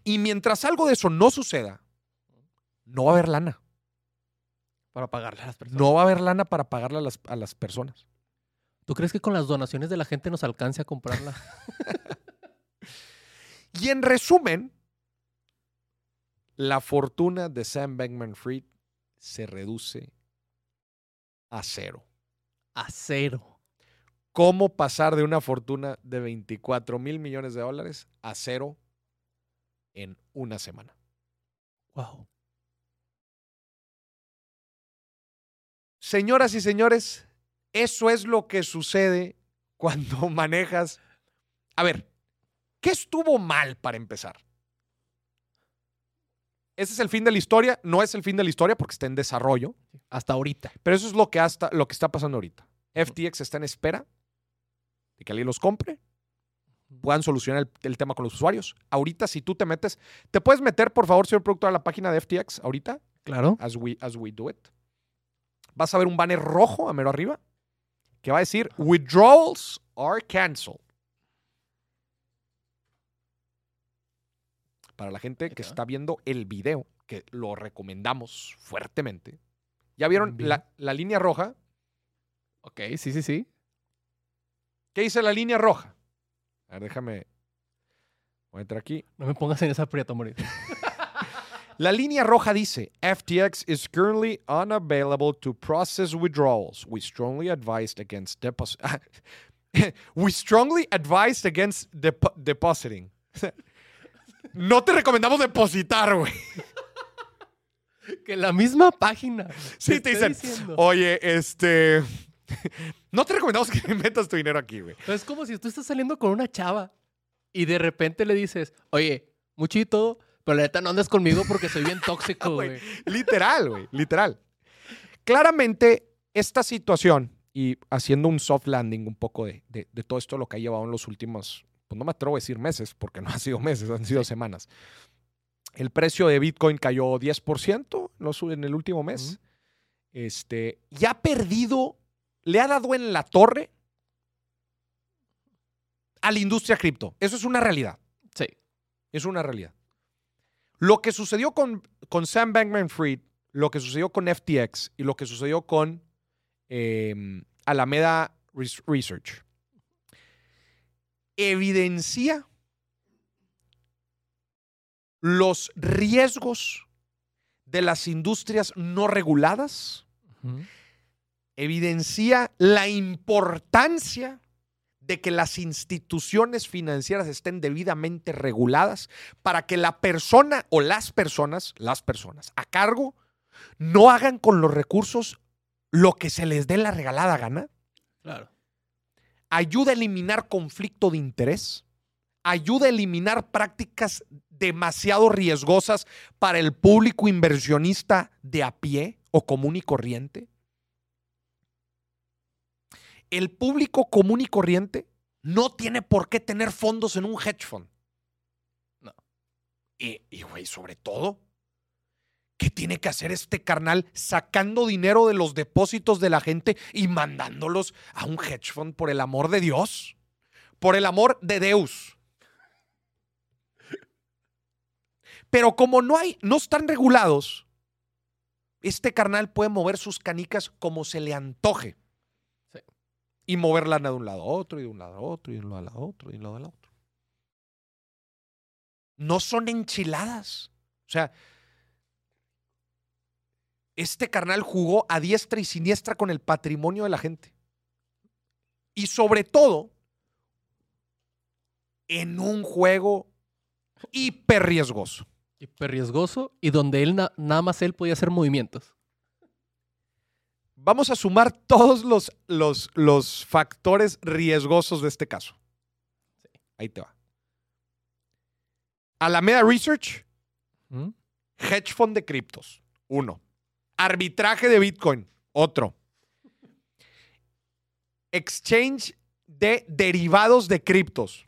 Y mientras algo de eso no suceda, no va a haber lana. Para pagarle a las personas. No va a haber lana para pagarle a las, a las personas. ¿Tú crees que con las donaciones de la gente nos alcance a comprarla? <laughs> Y en resumen, la fortuna de Sam Bankman Fried se reduce a cero. a cero. ¿Cómo pasar de una fortuna de 24 mil millones de dólares a cero en una semana? Wow. Señoras y señores, eso es lo que sucede <laughs> cuando manejas. A ver, ¿qué estuvo mal para empezar? Ese es el fin de la historia, no es el fin de la historia porque está en desarrollo, Hasta ahorita. pero eso es lo que, hasta, lo que está pasando ahorita. FTX está en espera de que alguien los compre, puedan solucionar el, el tema con los usuarios. Ahorita, si tú te metes, ¿te puedes meter, por favor, señor productor, a la página de FTX ahorita? Claro. as we, as we do it. Vas a ver un banner rojo a mero arriba que va a decir withdrawals are canceled. Para la gente que está. viendo el video, que lo recomendamos fuertemente. ¿Ya vieron la, la línea roja? Ok, sí, sí, sí. ¿Qué dice la línea roja? A ver, déjame. Voy a entrar aquí. No me pongas en esa aprieta, morir. <laughs> La línea roja dice, FTX is currently unavailable to process withdrawals. We strongly advised against deposit. <laughs> We strongly advised against depo- depositing. <laughs> No te recomendamos depositar, güey. <laughs> que la misma página. Sí, te dicen, diciendo. oye, este... No te recomendamos que metas tu dinero aquí, güey. Es como si tú estás saliendo con una chava y de repente le dices, oye, muchito, pero la neta no andes conmigo porque soy bien <laughs> tóxico, Güey. Literal, güey, literal. Claramente, esta situación, y haciendo un soft landing un poco de, de- de todo esto lo que ha llevado en los últimos, pues no me atrevo a decir meses, porque no <laughs> han sido meses, han sido semanas. El precio de Bitcoin cayó 10% en el último mes. Este, y ha perdido, le ha dado en la torre a la industria cripto. Eso es una realidad. Sí. Es una realidad. Lo que sucedió con, con Sam Bankman Fried, lo que sucedió con FTX y lo que sucedió con eh, Alameda Res- Research evidencia los riesgos de las industrias no reguladas, evidencia la importancia de que las instituciones financieras estén debidamente reguladas para que la persona o las personas, las personas a cargo, no hagan con los recursos lo que se les dé la regalada gana, Claro. ayuda a eliminar conflicto de interés, ayuda a eliminar prácticas demasiado riesgosas para el público inversionista de a pie o común y corriente. El público común y corriente no tiene por qué tener fondos en un hedge fund. No. Y, y, güey, sobre todo, ¿qué tiene que hacer este carnal sacando dinero de los depósitos de la gente y mandándolos a un hedge fund por el amor de Dios? Por el amor de Deus. Pero como no hay, no están regulados, este carnal puede mover sus canicas como se le antoje. Y moverla de un lado a otro, y de un lado a otro, y de un lado a otro, y de un lado a otro. No son enchiladas. O sea, este carnal jugó a diestra y siniestra con el patrimonio de la gente. Y sobre todo, en un juego hiper riesgoso. Hiper riesgoso y donde él na- nada más él podía hacer movimientos. Vamos a sumar todos los, los, los factores riesgosos de este caso. Ahí te va. Alameda Research, ¿Mm? hedge fund de criptos. Uno. Arbitraje de Bitcoin. Otro. Exchange de derivados de criptos.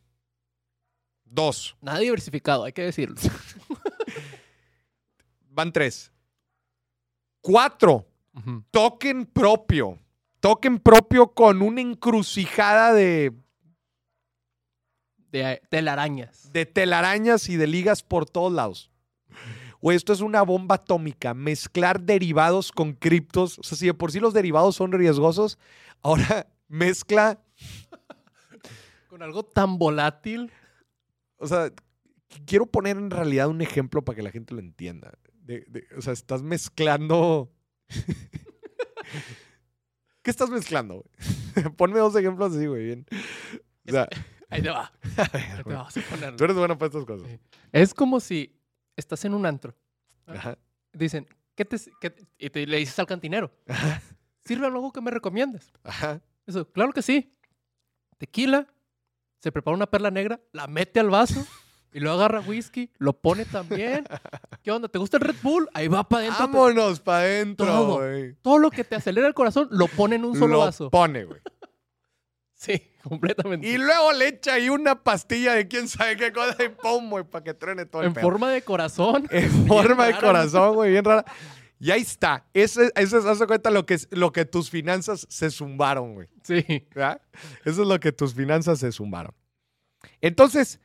Dos. Nada diversificado, hay que decirlo. <laughs> Van tres. Cuatro. Token propio. Token propio con una encrucijada de, De telarañas. de telarañas y de ligas por todos lados. Güey, esto es una bomba atómica. Mezclar derivados con criptos. O sea, si de por sí los derivados son riesgosos, ahora <laughs> mezcla. Con algo tan volátil. O sea, quiero poner en realidad un ejemplo para que la gente lo entienda. De- de- o sea, estás mezclando. <laughs> ¿Qué estás mezclando? güey? <laughs> Ponme dos ejemplos así, güey, bien. O sea, Ahí te va. <laughs> a Ahí te vas a ponerlo. tú eres bueno para estas cosas. Es como si estás en un antro. Ajá. Dicen, ¿qué te, qué y te- le dices al cantinero, ¿sirve algo que me recomiendas? Ajá. Eso, claro que sí. Tequila, se prepara una perla negra, la mete al vaso y luego agarra whisky, lo pone también. ¿Qué onda? ¿Te gusta el Red Bull? Ahí va para adentro. Vámonos para adentro, Todo. güey. Todo lo que te acelera el corazón lo pone en un solo Lo vaso. pone, güey. Sí, <laughs> completamente. Y luego le echa ahí una pastilla de quién sabe qué cosa y pum, güey, para que truene todo el en pedo. forma de corazón. En <laughs> forma de corazón, güey, bien rara. Y ahí está. Ese es, haz de cuenta lo que, lo que tus finanzas se zumbaron, güey. Sí. ¿verdad? Eso es lo que tus finanzas se zumbaron. Entonces,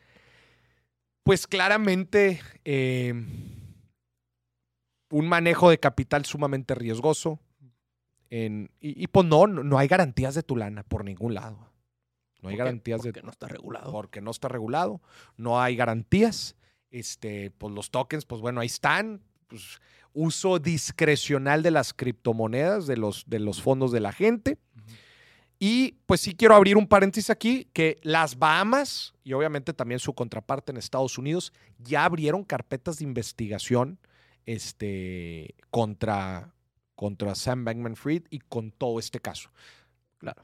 pues claramente eh, un manejo de capital sumamente riesgoso. En- y, y, pues no, no hay garantías de tu lana por ningún lado. No hay garantías de Porque no está regulado. porque no está regulado, no hay garantías. Este, pues los tokens, pues bueno, ahí están. Pues, uso discrecional de las criptomonedas, de los, de los fondos de la gente. Y pues sí quiero abrir un paréntesis aquí, que las Bahamas y obviamente también su contraparte en Estados Unidos ya abrieron carpetas de investigación este, contra, contra Sam Bankman Fried y con todo este caso. Claro.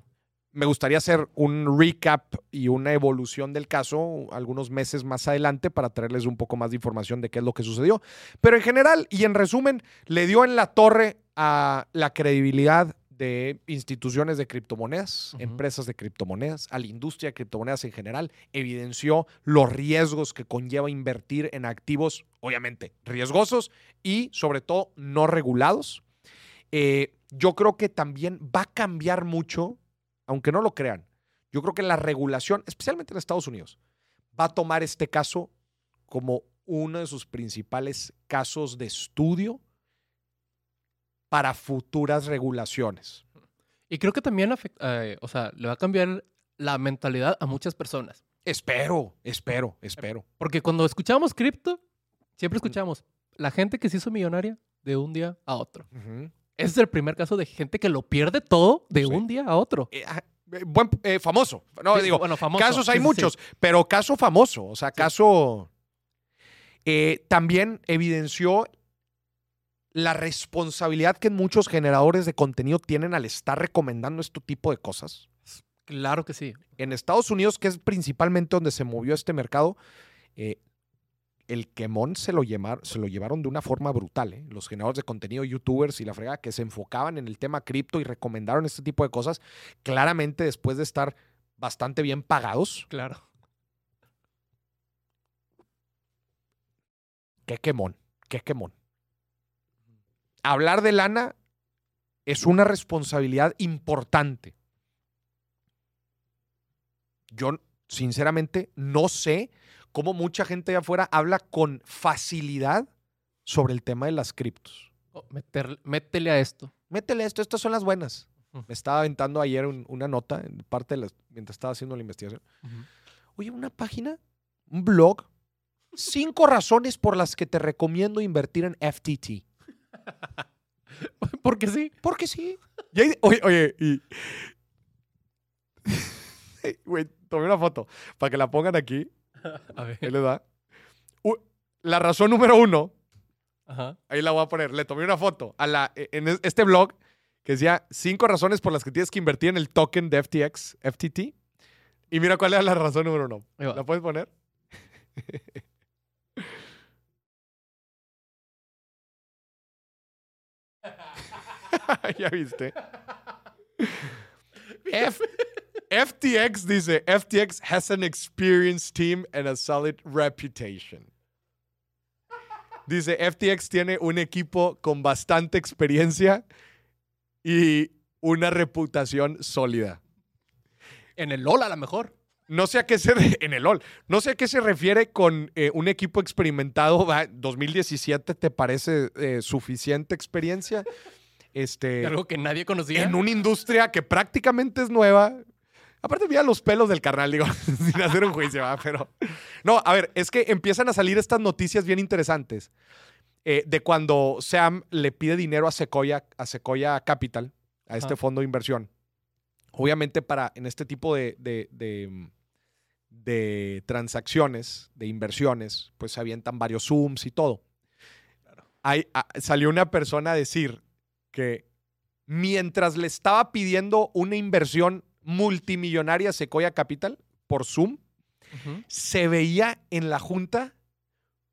Me gustaría hacer un recap y una evolución del caso algunos meses más adelante para traerles un poco más de información de qué es lo que sucedió. Pero en general y en resumen, le dio en la torre a la credibilidad de instituciones de criptomonedas, empresas de criptomonedas, a la industria de criptomonedas en general, evidenció los riesgos que conlleva invertir en activos, obviamente, riesgosos y sobre todo no regulados. Eh, yo creo que también va a cambiar mucho, aunque no lo crean. Yo creo que la regulación, especialmente en Estados Unidos, va a tomar este caso como uno de sus principales casos de estudio para futuras regulaciones. Y creo que también afecta, eh, o sea, le va a cambiar la mentalidad a muchas personas. Espero, espero, espero. Porque cuando escuchamos cripto, siempre escuchamos la gente que se hizo millonaria de un día a otro. Ese es el primer caso de gente que lo pierde todo de Sí. un día a otro. Eh, ah, eh, buen, eh, famoso. No, Sí, digo, bueno, famoso. casos hay Sí, muchos, pero caso famoso, o sea, caso... también evidenció la responsabilidad que muchos generadores de contenido tienen al estar recomendando este tipo de cosas. Claro que sí. En Estados Unidos, que es principalmente donde se movió este mercado, eh, el quemón se lo, llevar- se lo llevaron de una forma brutal. ¿eh? Los generadores de contenido, youtubers y la fregada que se enfocaban en el tema cripto y recomendaron este tipo de cosas, claramente después de estar bastante bien pagados, Claro. qué quemón, qué quemón. Hablar de lana es una responsabilidad importante. Yo, sinceramente, no sé cómo mucha gente de afuera habla con facilidad sobre el tema de las criptos. Oh, meter- métele a esto. Métele esto, estas son las buenas. Me estaba aventando ayer un- una nota, en parte de las- mientras estaba haciendo la investigación. Oye, una página, un blog, cinco razones por las que te recomiendo invertir en FTT. <laughs> Porque sí. Porque sí. Y ahí- oye, oye, y. Ey, <laughs> Güey, tomé una foto para que la pongan aquí. <laughs> A ver. Ahí les da. U- La razón número uno, Ajá. ahí la voy a poner. Le tomé una foto a la, e, en es- este blog que decía cinco razones por las que tienes que invertir en el token de FTX, FTT. Y mira cuál era la razón número uno. ¿La puedes poner? <laughs> ya viste. F- FTX dice, FTX has an experienced team and a solid reputation. Dice, FTX tiene un equipo con bastante experiencia y una reputación sólida. En el LOL a lo mejor. No sé a qué se en el LOL. No sé a qué se refiere con eh, un equipo experimentado. Va, 2017 te parece eh, suficiente experiencia. Este, Algo que nadie conocía. en una industria que prácticamente es nueva. Aparte, mira los pelos del carnal, digo, <laughs> sin hacer un juicio, pero. No, a ver, es que empiezan a salir estas noticias bien interesantes eh, de cuando Sam le pide dinero a Sequoia, a Sequoia Capital, a este fondo de inversión. Obviamente, para en este tipo de, de- de, de transacciones, de inversiones, pues se avientan varios Zooms y todo. Hay- a- salió una persona a decir que mientras le estaba pidiendo una inversión multimillonaria a Sequoia Capital por Zoom, se veía en la junta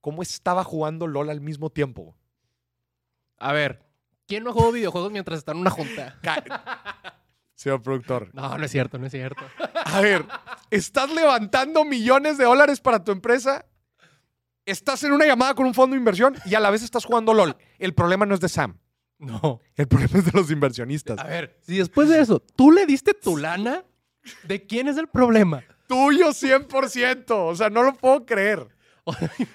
cómo estaba jugando LOL al mismo tiempo. A ver, ¿quién no jugó videojuegos mientras está en una junta? <laughs> Señor productor. No, no es cierto, no es cierto. A ver, estás levantando millones de dólares para tu empresa, estás en una llamada con un fondo de inversión y a la vez estás jugando LOL. El problema no es de Sam. No. El problema es de los inversionistas. A ver, si después de eso tú le diste tu lana, ¿de quién es el problema? Tuyo 100%. O sea, no lo puedo creer. <laughs>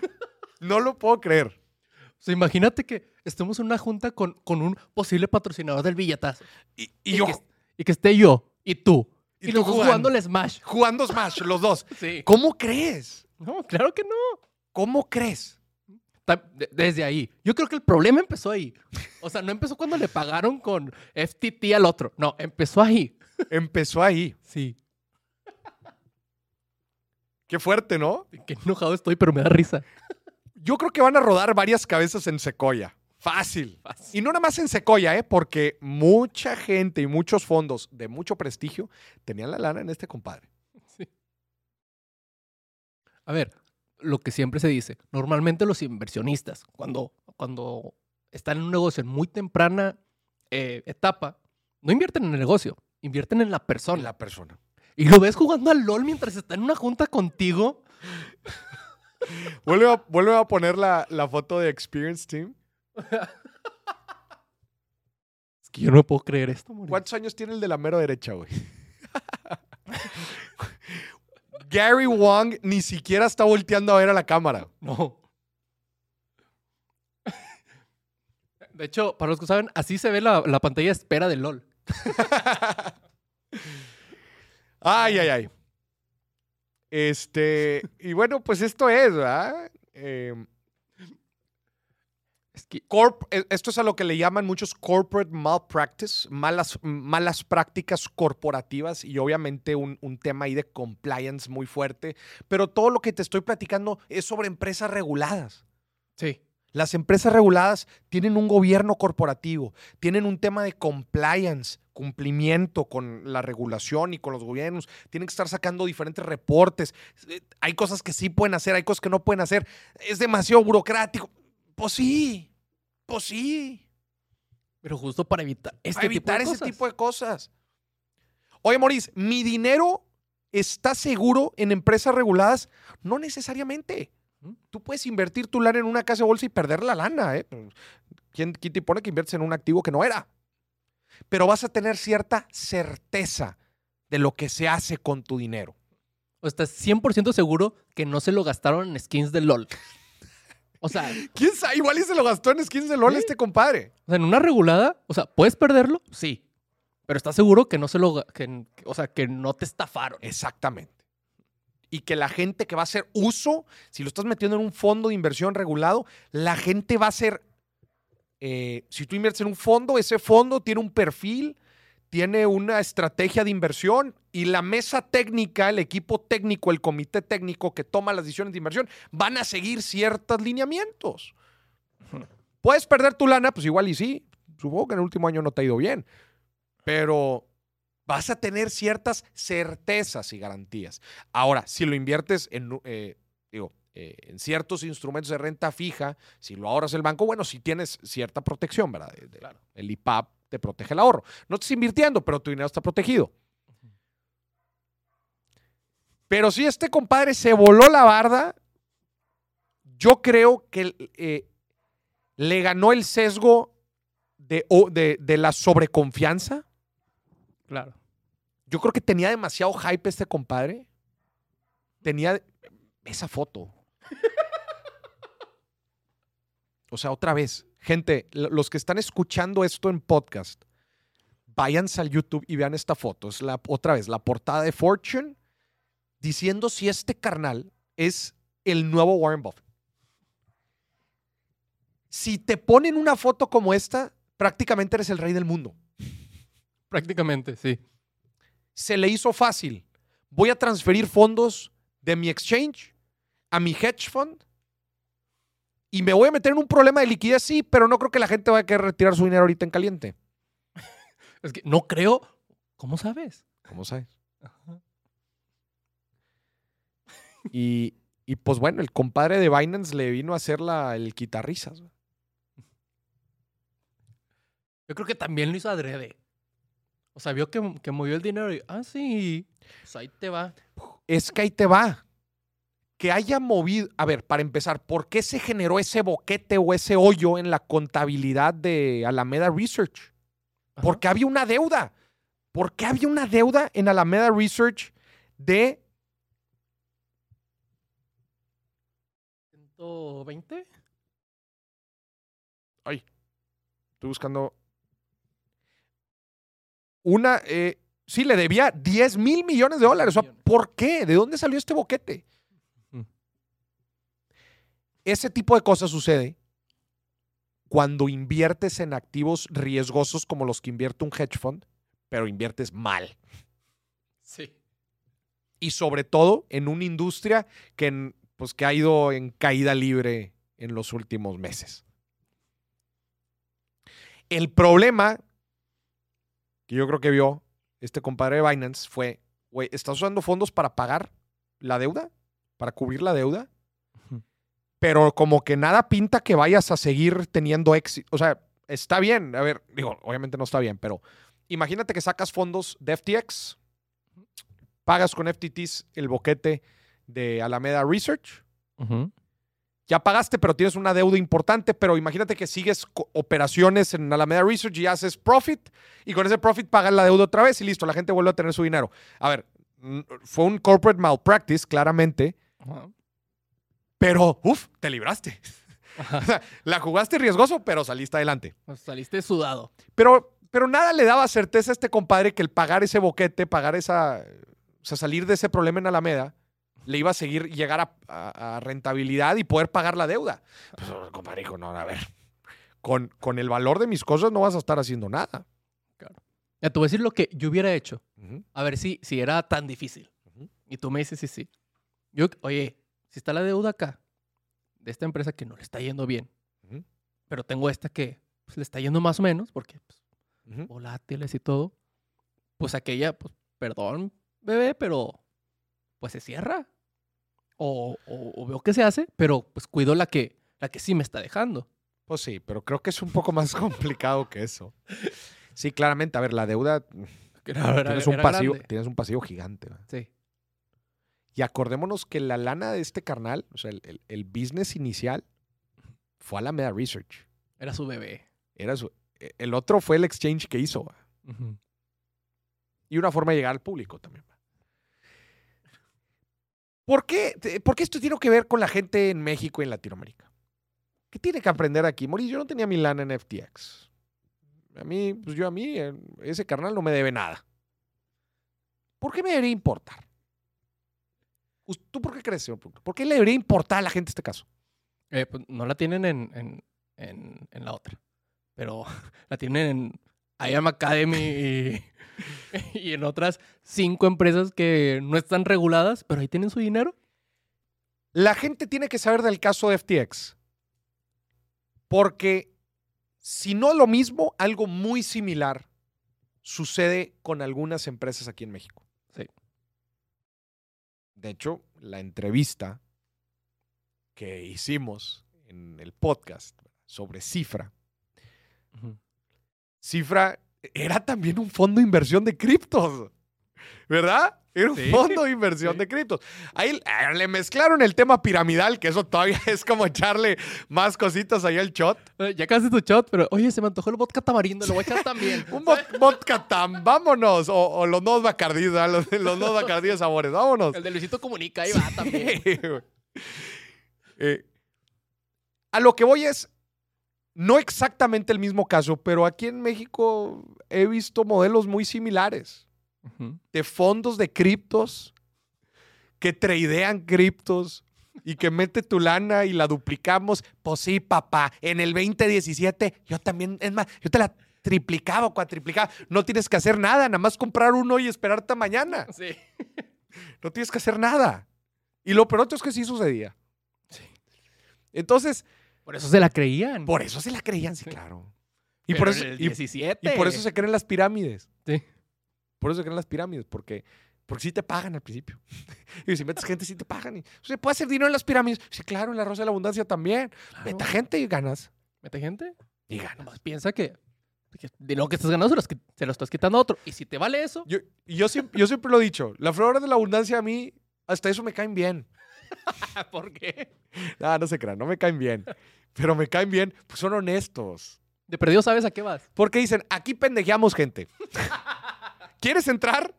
No lo puedo creer. O sea, imagínate que estemos en una junta con, con un posible patrocinador del billetazo. Y, Y, y yo que, y que esté yo y tú. Y Y, tú jugando. jugando el Smash. jugando Smash, los dos. <laughs> Sí. ¿Cómo crees? No, claro que no. ¿Cómo crees? Desde ahí. Yo creo que el problema empezó ahí. O sea, no empezó cuando le pagaron con FTT al otro. No, empezó ahí. Empezó ahí. Sí. Qué fuerte, ¿no? Qué enojado estoy, pero me da risa. Yo creo que van a rodar varias cabezas en Secoya. Fácil. Y no nada más en Secoya, ¿eh? Porque mucha gente y muchos fondos de mucho prestigio tenían la lana en este compadre. A ver, lo que siempre se dice, normalmente los inversionistas, cuando, cuando están en un negocio en muy temprana eh, etapa, no invierten en el negocio, invierten en la persona. La persona. Y lo ves jugando al LOL mientras está en una junta contigo. <laughs> Vuelve a, vuelve a poner la, la foto de Experience Team. Es que yo no me puedo creer esto, Mauricio. ¿Cuántos años tiene el de la mero derecha, güey? <laughs> Gary Wong ni siquiera está volteando a ver a la cámara. No. <laughs> De hecho, para los que saben, así se ve la, la pantalla de espera del LOL. <laughs> Ay, ay, ay. Este, y bueno, pues esto es, ¿verdad? Eh, corp- eh, esto es a lo que le llaman muchos corporate malpractice, malas, malas prácticas corporativas y obviamente un, un tema ahí de compliance muy fuerte. Pero todo lo que te estoy platicando es sobre empresas reguladas. sí. Las empresas reguladas tienen un gobierno corporativo, tienen un tema de compliance, cumplimiento con la regulación y con los gobiernos, tienen que estar sacando diferentes reportes. Eh, Hay cosas que sí pueden hacer, hay cosas que no pueden hacer. Es demasiado burocrático. Pues sí, pues sí. Pero justo para evitar este Para evitar tipo de ese cosas. tipo de cosas. Oye, Maurice, ¿mi dinero está seguro en empresas reguladas? No necesariamente. Tú puedes invertir tu lana en una casa de bolsa y perder la lana. ¿eh? ¿Quién, quién te pone que inviertes en un activo que no era? Pero vas a tener cierta certeza de lo que se hace con tu dinero. O estás 100% seguro que no se lo gastaron en skins de LOL. O sea, ¿Quién sabe? Igual y se lo gastó en skins de LOL Sí. este compadre. o sea, en una regulada, o sea, ¿puedes perderlo? Sí. Pero estás seguro que no se lo que, o sea, que no te estafaron. Exactamente. Y que la gente que va a hacer uso, si lo estás metiendo en un fondo de inversión regulado, la gente va a hacer, eh, si tú inviertes en un fondo, ese fondo tiene un perfil, tiene una estrategia de inversión y la mesa técnica, el equipo técnico, el comité técnico que toma las decisiones de inversión, van a seguir ciertos lineamientos. Puedes perder tu lana, pues igual y sí. Supongo que en el último año no te ha ido bien. Pero vas a tener ciertas certezas y garantías. Ahora, si lo inviertes en, eh, digo, eh, en ciertos instrumentos de renta fija, si lo ahorras el banco, bueno, si tienes cierta protección, ¿verdad? De- de- El IPAP te protege el ahorro. No estás invirtiendo, pero tu dinero está protegido. Pero si este compadre se voló la barda, yo creo que eh, le ganó el sesgo de, o- de- de la sobreconfianza. Claro. Yo creo que tenía demasiado hype este compadre. Tenía esa foto. <laughs> O sea, otra vez, gente, los que están escuchando esto en podcast, váyanse al YouTube y vean esta foto. Es la otra vez la portada de Fortune diciendo si este carnal es el nuevo Warren Buffett. Si te ponen una foto como esta, prácticamente eres el rey del mundo. Prácticamente, sí. se le hizo fácil. Voy a transferir fondos de mi exchange a mi hedge fund y me voy a meter en un problema de liquidez, sí, pero no creo que la gente vaya a querer retirar su dinero ahorita en caliente. Es que no creo. ¿Cómo sabes? ¿Cómo sabes? Y, y, pues bueno, el compadre de Binance le vino a hacer la, el quitarrisas. Yo creo que también lo hizo adrede. O sea, vio que, que movió el dinero y, ah, sí, pues ahí te va. Es que ahí te va. Que haya movido, a ver, para empezar, ¿por qué se generó ese boquete o ese hoyo en la contabilidad de Alameda Research? ¿Por qué había una deuda? ¿Por qué había una deuda en Alameda Research de 120? Ay, estoy buscando. Una, eh, sí, le debía 10 mil millones de dólares. O sea, ¿por qué? ¿De dónde salió este boquete? Ese tipo de cosas sucede cuando inviertes en activos riesgosos como los que invierte un hedge fund, pero inviertes mal. Sí. Y sobre todo en una industria que, pues, que ha ido en caída libre en los últimos meses. El problema que yo creo que vio este compadre de Binance fue, güey, ¿estás usando fondos para pagar la deuda? ¿Para cubrir la deuda? Pero como que nada pinta que vayas a seguir teniendo éxito. O sea, está bien. A ver, digo, obviamente no está bien, pero imagínate que sacas fondos de FTX, pagas con FTTs el boquete de Alameda Research. Ya pagaste, pero tienes una deuda importante, pero imagínate que sigues operaciones en Alameda Research y haces profit y con ese profit pagas la deuda otra vez y listo, la gente vuelve a tener su dinero. A ver, fue un corporate malpractice, claramente, Ajá. Pero uff, te libraste. Ajá. <laughs> O sea, la jugaste riesgoso, pero saliste adelante. Saliste sudado. Pero, pero nada le daba certeza a este compadre que el pagar ese boquete, pagar esa, o sea, salir de ese problema en Alameda, le iba a seguir llegar a, a- a rentabilidad y poder pagar la deuda. Pues el compadre dijo, no, a ver, con, con el valor de mis cosas no vas a estar haciendo nada. Ya te voy a decir lo que yo hubiera hecho. A ver si, si era tan difícil. Y tú me dices si sí. Yo, oye, si está la deuda acá, de esta empresa que no le está yendo bien, pero tengo esta que pues, le está yendo más o menos, porque pues, volátiles y todo, pues aquella, pues, perdón, bebé, pero pues se cierra. O, o- o veo que se hace, pero pues cuido la que, la que sí me está dejando. Pues sí, pero creo que es un poco más <laughs> complicado que eso. Sí, claramente, a ver, la deuda, <laughs> tienes un pasivo, tienes un pasivo gigante. ¿verdad? Sí. Y acordémonos que la lana de este carnal, o sea, el, el- el business inicial, fue Alameda Research. Era su bebé. Era su- e- el otro fue el exchange que hizo. Y una forma de llegar al público también. ¿Por qué, por qué esto tiene que ver con la gente en México y en Latinoamérica? ¿Qué tiene que aprender aquí? Moris, yo no tenía mi lana en FTX. A mí, pues yo a mí, eh, ese carnal no me debe nada. ¿Por qué me debería importar? ¿Tú por qué crees, señor Productor? ¿Por qué le debería importar a la gente este caso? Eh, pues, no la tienen en, en, en, en la otra, pero <laughs> la tienen en IAM Academy y, <laughs> y en otras cinco empresas que no están reguladas, pero ahí tienen su dinero. La gente tiene que saber del caso de FTX. Porque si no lo mismo, algo muy similar sucede con algunas empresas aquí en México. De hecho, la entrevista que hicimos en el podcast sobre Cifra, Cifra era también un fondo de inversión de criptos, ¿verdad? Era un Sí, fondo de inversión sí. de criptos. Ahí eh, le mezclaron el tema piramidal, que eso todavía <laughs> es como echarle más cositas ahí al shot. Eh, Ya casi tu shot, pero oye, se me antojó el vodka tamarindo, lo voy a echar también. <laughs> Un vo- vodka tam, vámonos. O, o los dos bacardíes, ¿verdad? los, los dos bacardíes de sabores, vámonos. El de Luisito Comunica, ahí va también. <laughs> Sí. Eh, a lo que voy es, no exactamente el mismo caso, pero aquí en México he visto modelos muy similares De fondos de criptos que tradean criptos y que mete tu lana y la duplicamos. Pues sí, papá, en el 2017 yo también, es más, yo te la triplicaba o cuatriplicaba. No tienes que hacer nada, nada más comprar uno y esperarte mañana. <laughs> Sí. No tienes que hacer nada. Y lo peor es que sí sucedía. Sí. Entonces, Por eso se la creían. por eso se la creían, sí, claro. Y Pero por, en eso, el y, 17. y por eso se creen las pirámides. Sí. Por eso se creen las pirámides, porque, porque sí te pagan al principio. <laughs> y si metes gente, sí te pagan. Y, ¿Se puede hacer dinero en las pirámides? Sí, claro, en la Rosa de la Abundancia también. Claro. Meta gente y ganas. Mete gente. Y ganas. Nomás piensa que, de lo que estás ganando se, lo estás quitando a otro. Y si te vale eso, Yo, yo, siempre, yo siempre lo he dicho, la flor de la abundancia a mí, hasta eso me caen bien. <laughs> ¿Por qué? Ah, no se crean, no me caen bien. Pero me caen bien, pues son honestos. De perdido sabes a qué vas. Porque dicen, aquí pendejeamos gente. <laughs> ¿Quieres entrar?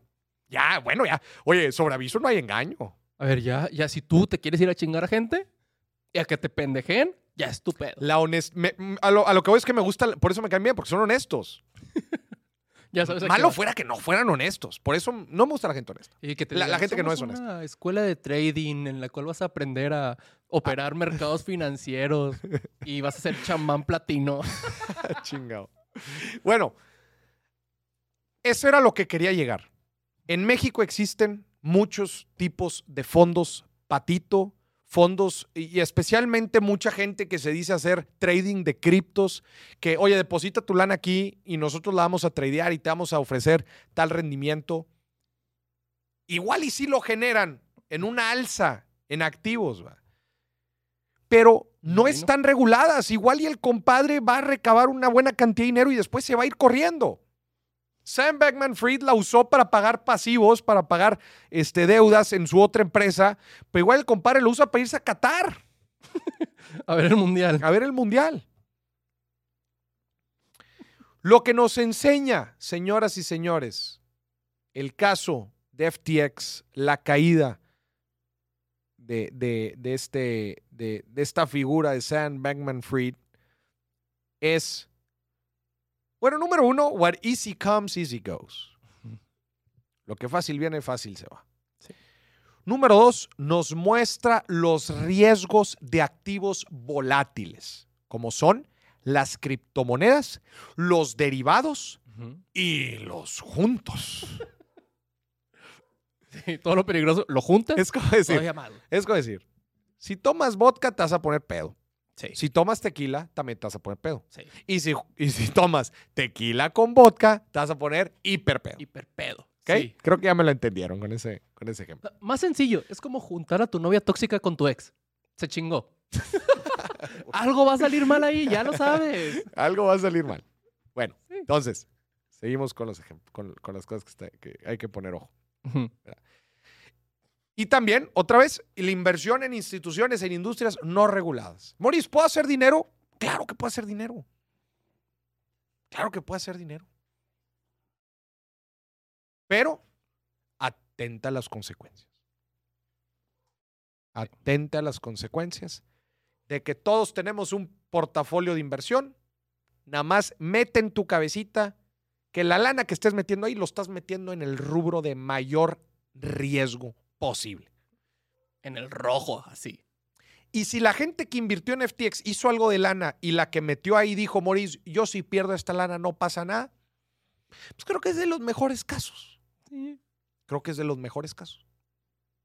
Ya, bueno, ya. Oye, sobre aviso no hay engaño. A ver, ya, ya si tú te quieres ir a chingar a gente y a que te pendejen, ya es tu pedo. La honest me- m- a, lo, a lo que voy es que me gusta, por eso me caen bien, porque son honestos. <laughs> Ya sabes Malo fuera que no fueran honestos. Por eso no me gusta la gente honesta. Y que te la- gente que no "Somos es honesta". una escuela de trading en la cual vas a aprender a operar mercados financieros <laughs> y vas a ser chamán platino. <laughs> Chingado. Bueno, eso era lo que quería llegar. En México existen muchos tipos de fondos patito, fondos y especialmente mucha gente que se dice hacer trading de criptos, que oye, deposita tu lana aquí y nosotros la vamos a tradear y te vamos a ofrecer tal rendimiento. Igual y sí lo generan en una alza en activos, ¿va? pero no están reguladas. Igual y el compadre va a recabar una buena cantidad de dinero y después se va a ir corriendo. Sam Beckman Fried la usó para pagar pasivos, para pagar este, deudas en su otra empresa, pero igual el compadre lo usa para irse a Qatar <laughs> A ver el mundial. a ver el mundial. Lo que nos enseña, señoras y señores, el caso de FTX, la caída de, de- de este, de, de esta figura de Sam Bankman Fried, es, bueno, número uno, what easy comes, easy goes. Lo que fácil viene, fácil se va. Sí. Número dos, nos muestra los riesgos de activos volátiles, como son las criptomonedas, los derivados y los juntos. <laughs> Sí, todo lo peligroso. ¿Lo juntas? Es como decir, es como decir, si tomas vodka te vas a poner pedo. Sí. Si tomas tequila, también te vas a poner pedo. sí. Y si, y si tomas tequila con vodka, te vas a poner hiper pedo. Hiperpedo. ¿ok? Sí. Creo que ya me lo entendieron con ese, con ese ejemplo. Más sencillo, es como juntar a tu novia tóxica con tu ex. Se chingó. <laughs> Algo va a salir mal ahí, ya lo sabes. Algo va a salir mal. Bueno, entonces, seguimos con, los con, con las cosas que, está- que hay que poner ojo. Y también, otra vez, la inversión en instituciones, en industrias no reguladas. Moris, ¿puedo hacer dinero? Claro que puedo hacer dinero. Claro que puedo hacer dinero. Pero atenta a las consecuencias. Atenta a las consecuencias de que todos tenemos un portafolio de inversión. Nada más mete en tu cabecita que la lana que estés metiendo ahí lo estás metiendo en el rubro de mayor riesgo posible. En el rojo, así. Y si la gente que invirtió en FTX hizo algo de lana y la que metió ahí dijo, Moris, yo si pierdo esta lana no pasa nada, pues creo que es de los mejores casos. Sí. Creo que es de los mejores casos.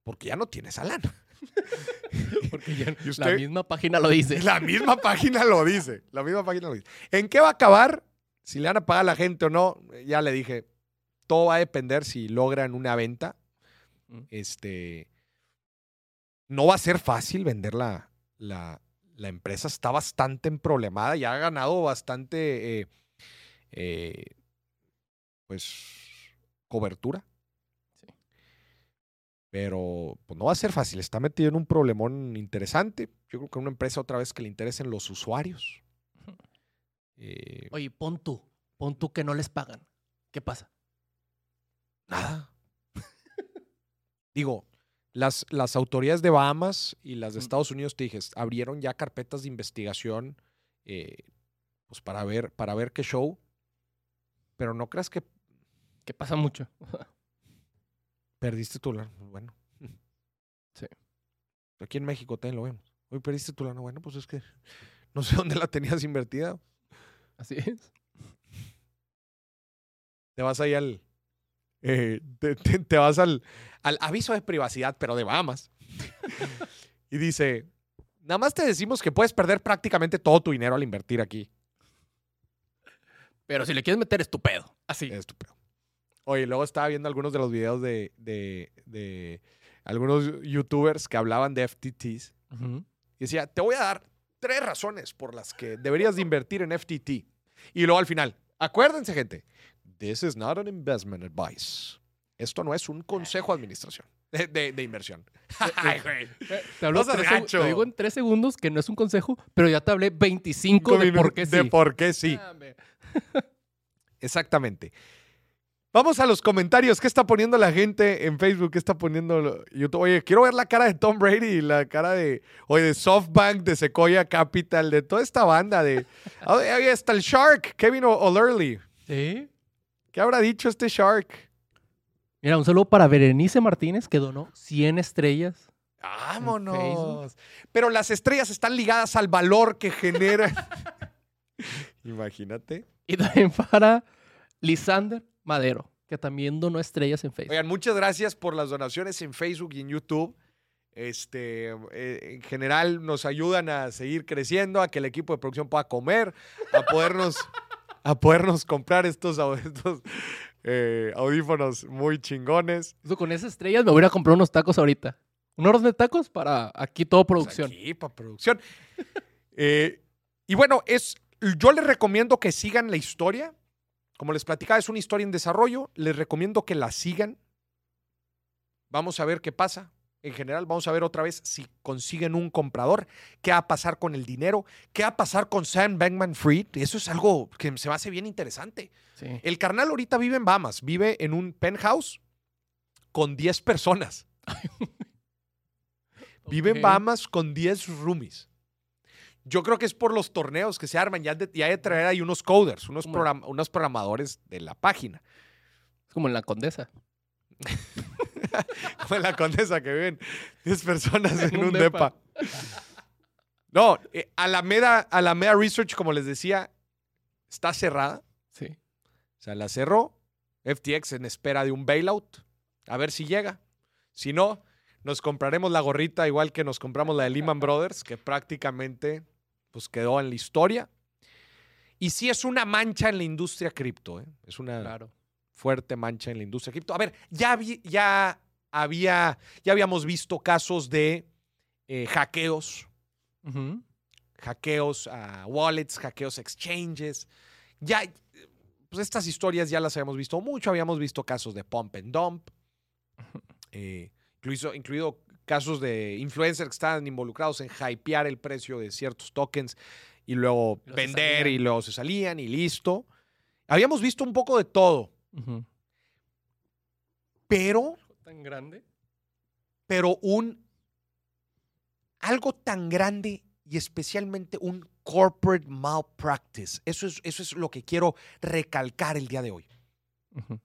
Porque ya no tiene esa lana. <laughs> Porque ya <laughs> ¿Y la misma página lo dice. <laughs> La misma página lo dice. La misma página lo dice. ¿En qué va a acabar? Si le van a pagar a la gente o no, ya le dije, todo va a depender si logran una venta. Mm. Este, no va a ser fácil vender la, la, la empresa. Está bastante problemada. Ya ha ganado bastante, eh, eh, pues, cobertura. Sí. Pero pues, no va a ser fácil. Está metido en un problemón interesante. Yo creo que una empresa otra vez que le interesen los usuarios. Eh, Oye, pon tú. Pon tú que no les pagan. ¿Qué pasa? Nada. Digo, las, las autoridades de Bahamas y las de. Estados Unidos, te dije, abrieron ya carpetas de investigación eh, pues para ver, para ver qué show. Pero no creas que ¿Qué pasa mucho? perdiste tu lana. Bueno. Sí. Aquí en México también lo vemos. Hoy perdiste tu lana. Bueno, pues es que no sé dónde la tenías invertida. Así es. Te vas ahí al. Eh, te, te- te vas al, al aviso de privacidad, pero de Bahamas. <laughs> y dice: Nada más te decimos que puedes perder prácticamente todo tu dinero al invertir aquí. Pero si le quieres meter estupendo. Así. Estúpido. Oye, luego estaba viendo algunos de los videos de, de, de algunos youtubers que hablaban de FTTs. Y decía: Te voy a dar tres razones por las que deberías de invertir en FTT. Y luego al final, acuérdense, gente. This is not an investment advice. Esto no es un consejo de administración. de, de- de inversión. <laughs> Ay, güey. <laughs> Te, hablo No tres te digo en tres segundos que no es un consejo, pero ya te hablé 25 de por qué sí. De por qué sí. Exactamente. Vamos a los comentarios. ¿Qué está poniendo la gente en Facebook? ¿Qué está poniendo YouTube? Oye, quiero ver la cara de Tom Brady la cara de, oye, de SoftBank, de Sequoia Capital, de toda esta banda de... <laughs> Ahí está el Shark, Kevin O'Leary. Sí. ¿Qué habrá dicho este Shark? Mira, un saludo para Berenice Martínez que donó 100 estrellas. Vámonos. Pero las estrellas están ligadas al valor que genera. <laughs> Imagínate. Y también para Lisander Madero, que también donó estrellas en Facebook. Oigan, muchas gracias por las donaciones en Facebook y en YouTube. Este, eh, en general nos ayudan a seguir creciendo, a que el equipo de producción pueda comer, a podernos, <laughs> a podernos comprar <laughs> estos, eh, audífonos muy chingones. Con esas estrellas me voy a comprar unos tacos ahorita. Un orden de tacos para aquí todo producción. Aquí, para producción. <laughs> Eh, y bueno, es, yo les recomiendo que sigan la historia. Como les platicaba, es una historia en desarrollo. Les recomiendo que la sigan. Vamos a ver qué pasa. En general, vamos a ver otra vez si consiguen un comprador, qué va a pasar con el dinero, qué va a pasar con Sam Bankman Fried. Eso es algo que se me hace bien interesante. Sí. El carnal ahorita vive en Bahamas, vive en un penthouse con 10 personas. <laughs> Vive en. Bahamas con 10 roomies. Yo creo que es por los torneos que se arman. Ya de, ya de traer ahí unos coders, unos, unos programadores de la página. Es como en la condesa. <laughs> <laughs> En la condesa que viven 10 personas en, En un, un depa. depa. No, eh, Alameda, Alameda Research, como les decía, está cerrada. Sí. O sea, la cerró. FTX en espera de un bailout. A ver si llega. Si no, nos compraremos la gorrita igual que nos compramos la de Lehman <laughs> Brothers, que prácticamente pues quedó en la historia. Y sí es una mancha en la industria cripto. ¿eh? Es una Claro. Fuerte mancha en la industria cripto. A ver, ya, vi- ya había, ya habíamos visto casos de eh, hackeos hackeos a wallets, hackeos a exchanges. Ya, pues estas historias ya las habíamos visto mucho. Habíamos visto casos de pump and dump, <laughs> eh, incluido, incluido casos de influencers que estaban involucrados en hypear el precio de ciertos tokens y luego vender y luego se salían y listo. Habíamos visto un poco de todo, Pero, Tan grande. pero un algo tan grande y especialmente un corporate malpractice. Eso es, eso es lo que quiero recalcar el día de hoy. Ujú.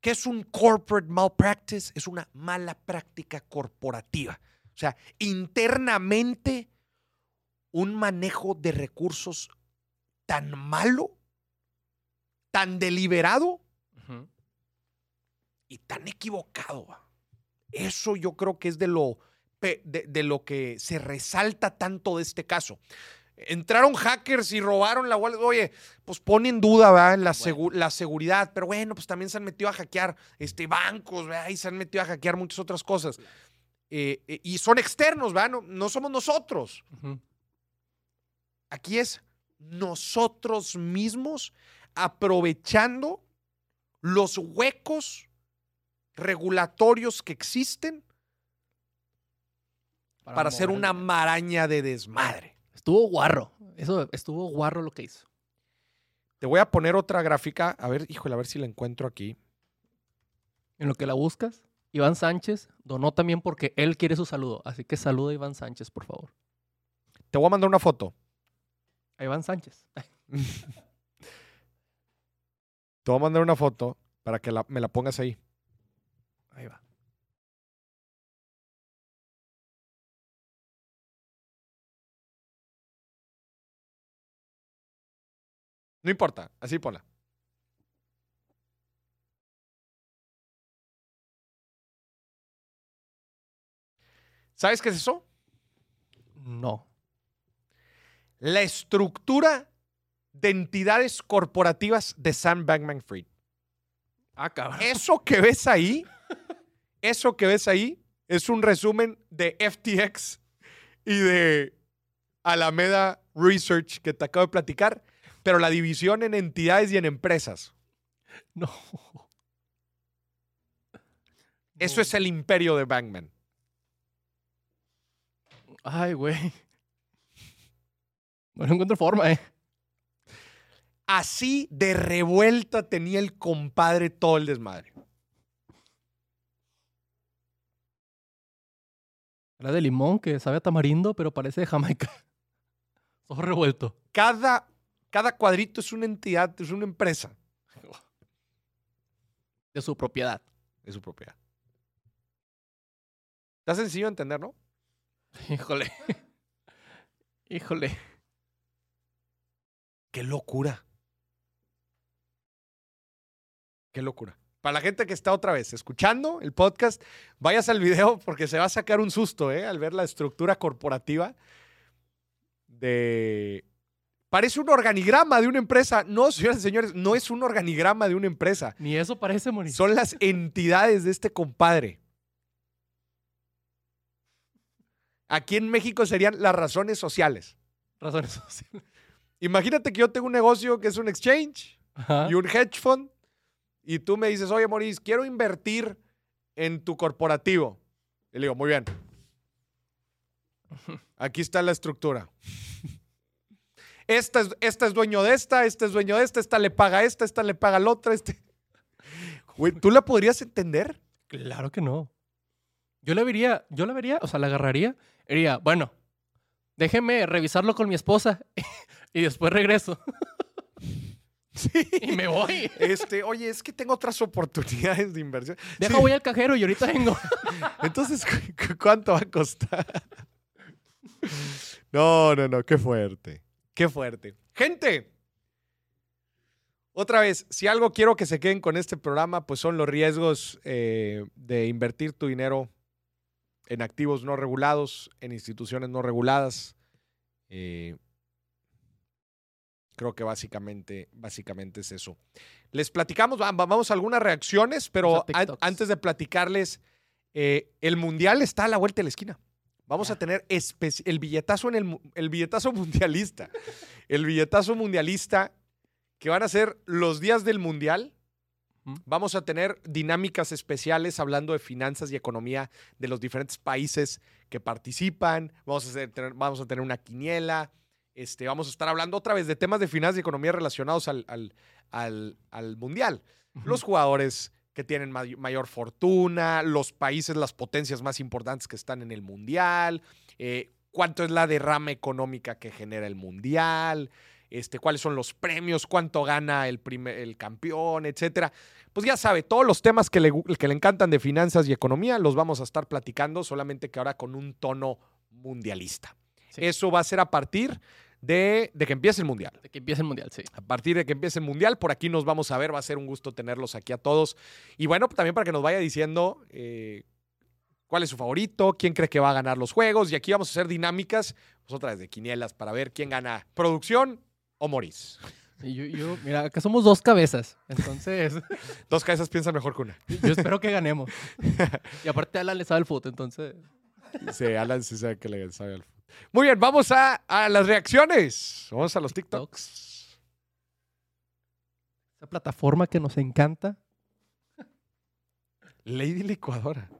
¿Qué es un corporate malpractice? Es una mala práctica corporativa. O sea, internamente un manejo de recursos tan malo, tan deliberado Y tan equivocado. va. Eso yo creo que es de lo, de, de lo que se resalta tanto de este caso. Entraron hackers y robaron la wallet. Oye, pues pone en duda ¿verdad? La, segu- la seguridad, pero bueno, pues también se han metido a hackear este, bancos ¿verdad? y se han metido a hackear muchas otras cosas. Eh, eh, y son externos, ¿verdad? No, no somos nosotros. Aquí es nosotros mismos aprovechando los huecos regulatorios que existen para, hacer una maraña de desmadre. Estuvo guarro. Eso estuvo guarro lo que hizo. Te voy a poner otra gráfica. A ver, híjole, a ver si la encuentro aquí. En lo que la buscas, Iván Sánchez donó también porque él quiere su saludo. Así que saluda a Iván Sánchez, por favor. Te voy a mandar una foto. A Iván Sánchez. <laughs> Te voy a mandar una foto para que la- me la pongas ahí. Ahí va. No importa, así ponla. ¿Sabes qué es eso? No. La estructura de entidades corporativas de Sam Bankman Fried. Ah, cabrón. Eso que ves ahí, eso que ves ahí es un resumen de FTX y de Alameda Research que te acabo de platicar, pero la división en entidades y en empresas. No. Eso es el imperio de Bankman. Ay, güey. No encuentro forma, eh. Así de revuelta tenía el compadre todo el desmadre. Era de limón que sabe a tamarindo, pero parece de Jamaica. <laughs> Todo revuelto. Cada, cada cuadrito es una entidad, es una empresa De su propiedad. de su propiedad. Está sencillo de entender, ¿no? <laughs> Híjole. <laughs> Híjole. Qué locura. Qué locura. Para la gente que está otra vez escuchando el podcast, vayas al video porque se va a sacar un susto, ¿eh? Al ver la estructura corporativa de... Parece un organigrama de una empresa. No, señoras y señores, no es un organigrama de una empresa. Ni eso parece, Moni. Son las entidades de este compadre. Aquí en México serían las razones sociales. Razones <laughs> sociales. Imagínate que yo tengo un negocio que es un exchange Ajá. y un hedge fund y tú me dices, oye, Maurice, quiero invertir en tu corporativo. Y le digo, muy bien. <laughs> Aquí está la estructura. Esta es, esta es dueño de esta, este es dueño de esta, esta le paga a esta, esta le paga al otro. Este. Güey, ¿tú la podrías entender? Claro que no. Yo la vería, yo la vería, o sea, la agarraría. y Diría, bueno, déjeme revisarlo con mi esposa <laughs> y después regreso. <laughs> Sí. Y me voy. Este, oye, es que tengo otras oportunidades de inversión. Deja, Sí. voy al cajero y ahorita vengo. <laughs> Entonces, ¿cu- cu- ¿cuánto va a costar? No, no, no, qué fuerte. Qué fuerte. Gente, otra vez, si algo quiero que se queden con este programa, pues son los riesgos eh, de invertir tu dinero en activos no regulados, en instituciones no reguladas. Eh, creo que básicamente, básicamente es eso. Les platicamos, va- va- vamos a algunas reacciones, pero a antes de platicarles, eh, el mundial está a la vuelta de la esquina. Vamos a tener el billetazo en el, el billetazo <laughs> mundialista. El billetazo mundialista que van a ser los días del mundial. Vamos a tener dinámicas especiales hablando de finanzas y economía de los diferentes países que participan. Vamos a, hacer- tener, vamos a tener una quiniela. Este, vamos a estar hablando otra vez de temas de finanzas y economía relacionados al, al- al- al mundial los jugadores que tienen may- mayor fortuna, los países, las potencias más importantes que están en el mundial, eh, cuánto es la derrama económica que genera el mundial, este, cuáles son los premios, cuánto gana el, primer, el campeón, etcétera. Pues ya sabe, todos los temas que le, que le encantan de finanzas y economía los vamos a estar platicando, solamente que ahora con un tono mundialista. Sí. Eso va a ser a partir de, de que empiece el mundial. De que empiece el mundial, sí. A partir de que empiece el Mundial, por aquí nos vamos a ver. Va a ser un gusto tenerlos aquí a todos. Y bueno, también para que nos vaya diciendo eh, cuál es su favorito, quién cree que va a ganar los juegos. Y aquí vamos a hacer dinámicas, pues otra vez de quinielas, para ver quién gana producción o Moris. Y yo, yo, mira, acá somos dos cabezas. Entonces, <laughs> Dos cabezas piensan mejor que una. yo espero que ganemos. <laughs> Y aparte, Alan le sabe el fútbol, entonces. Sí, Alan sí sabe que le sabe al fútbol. Muy bien, vamos a, a las reacciones. Vamos a los TikToks. Esa plataforma que nos encanta. Lady Licuadora.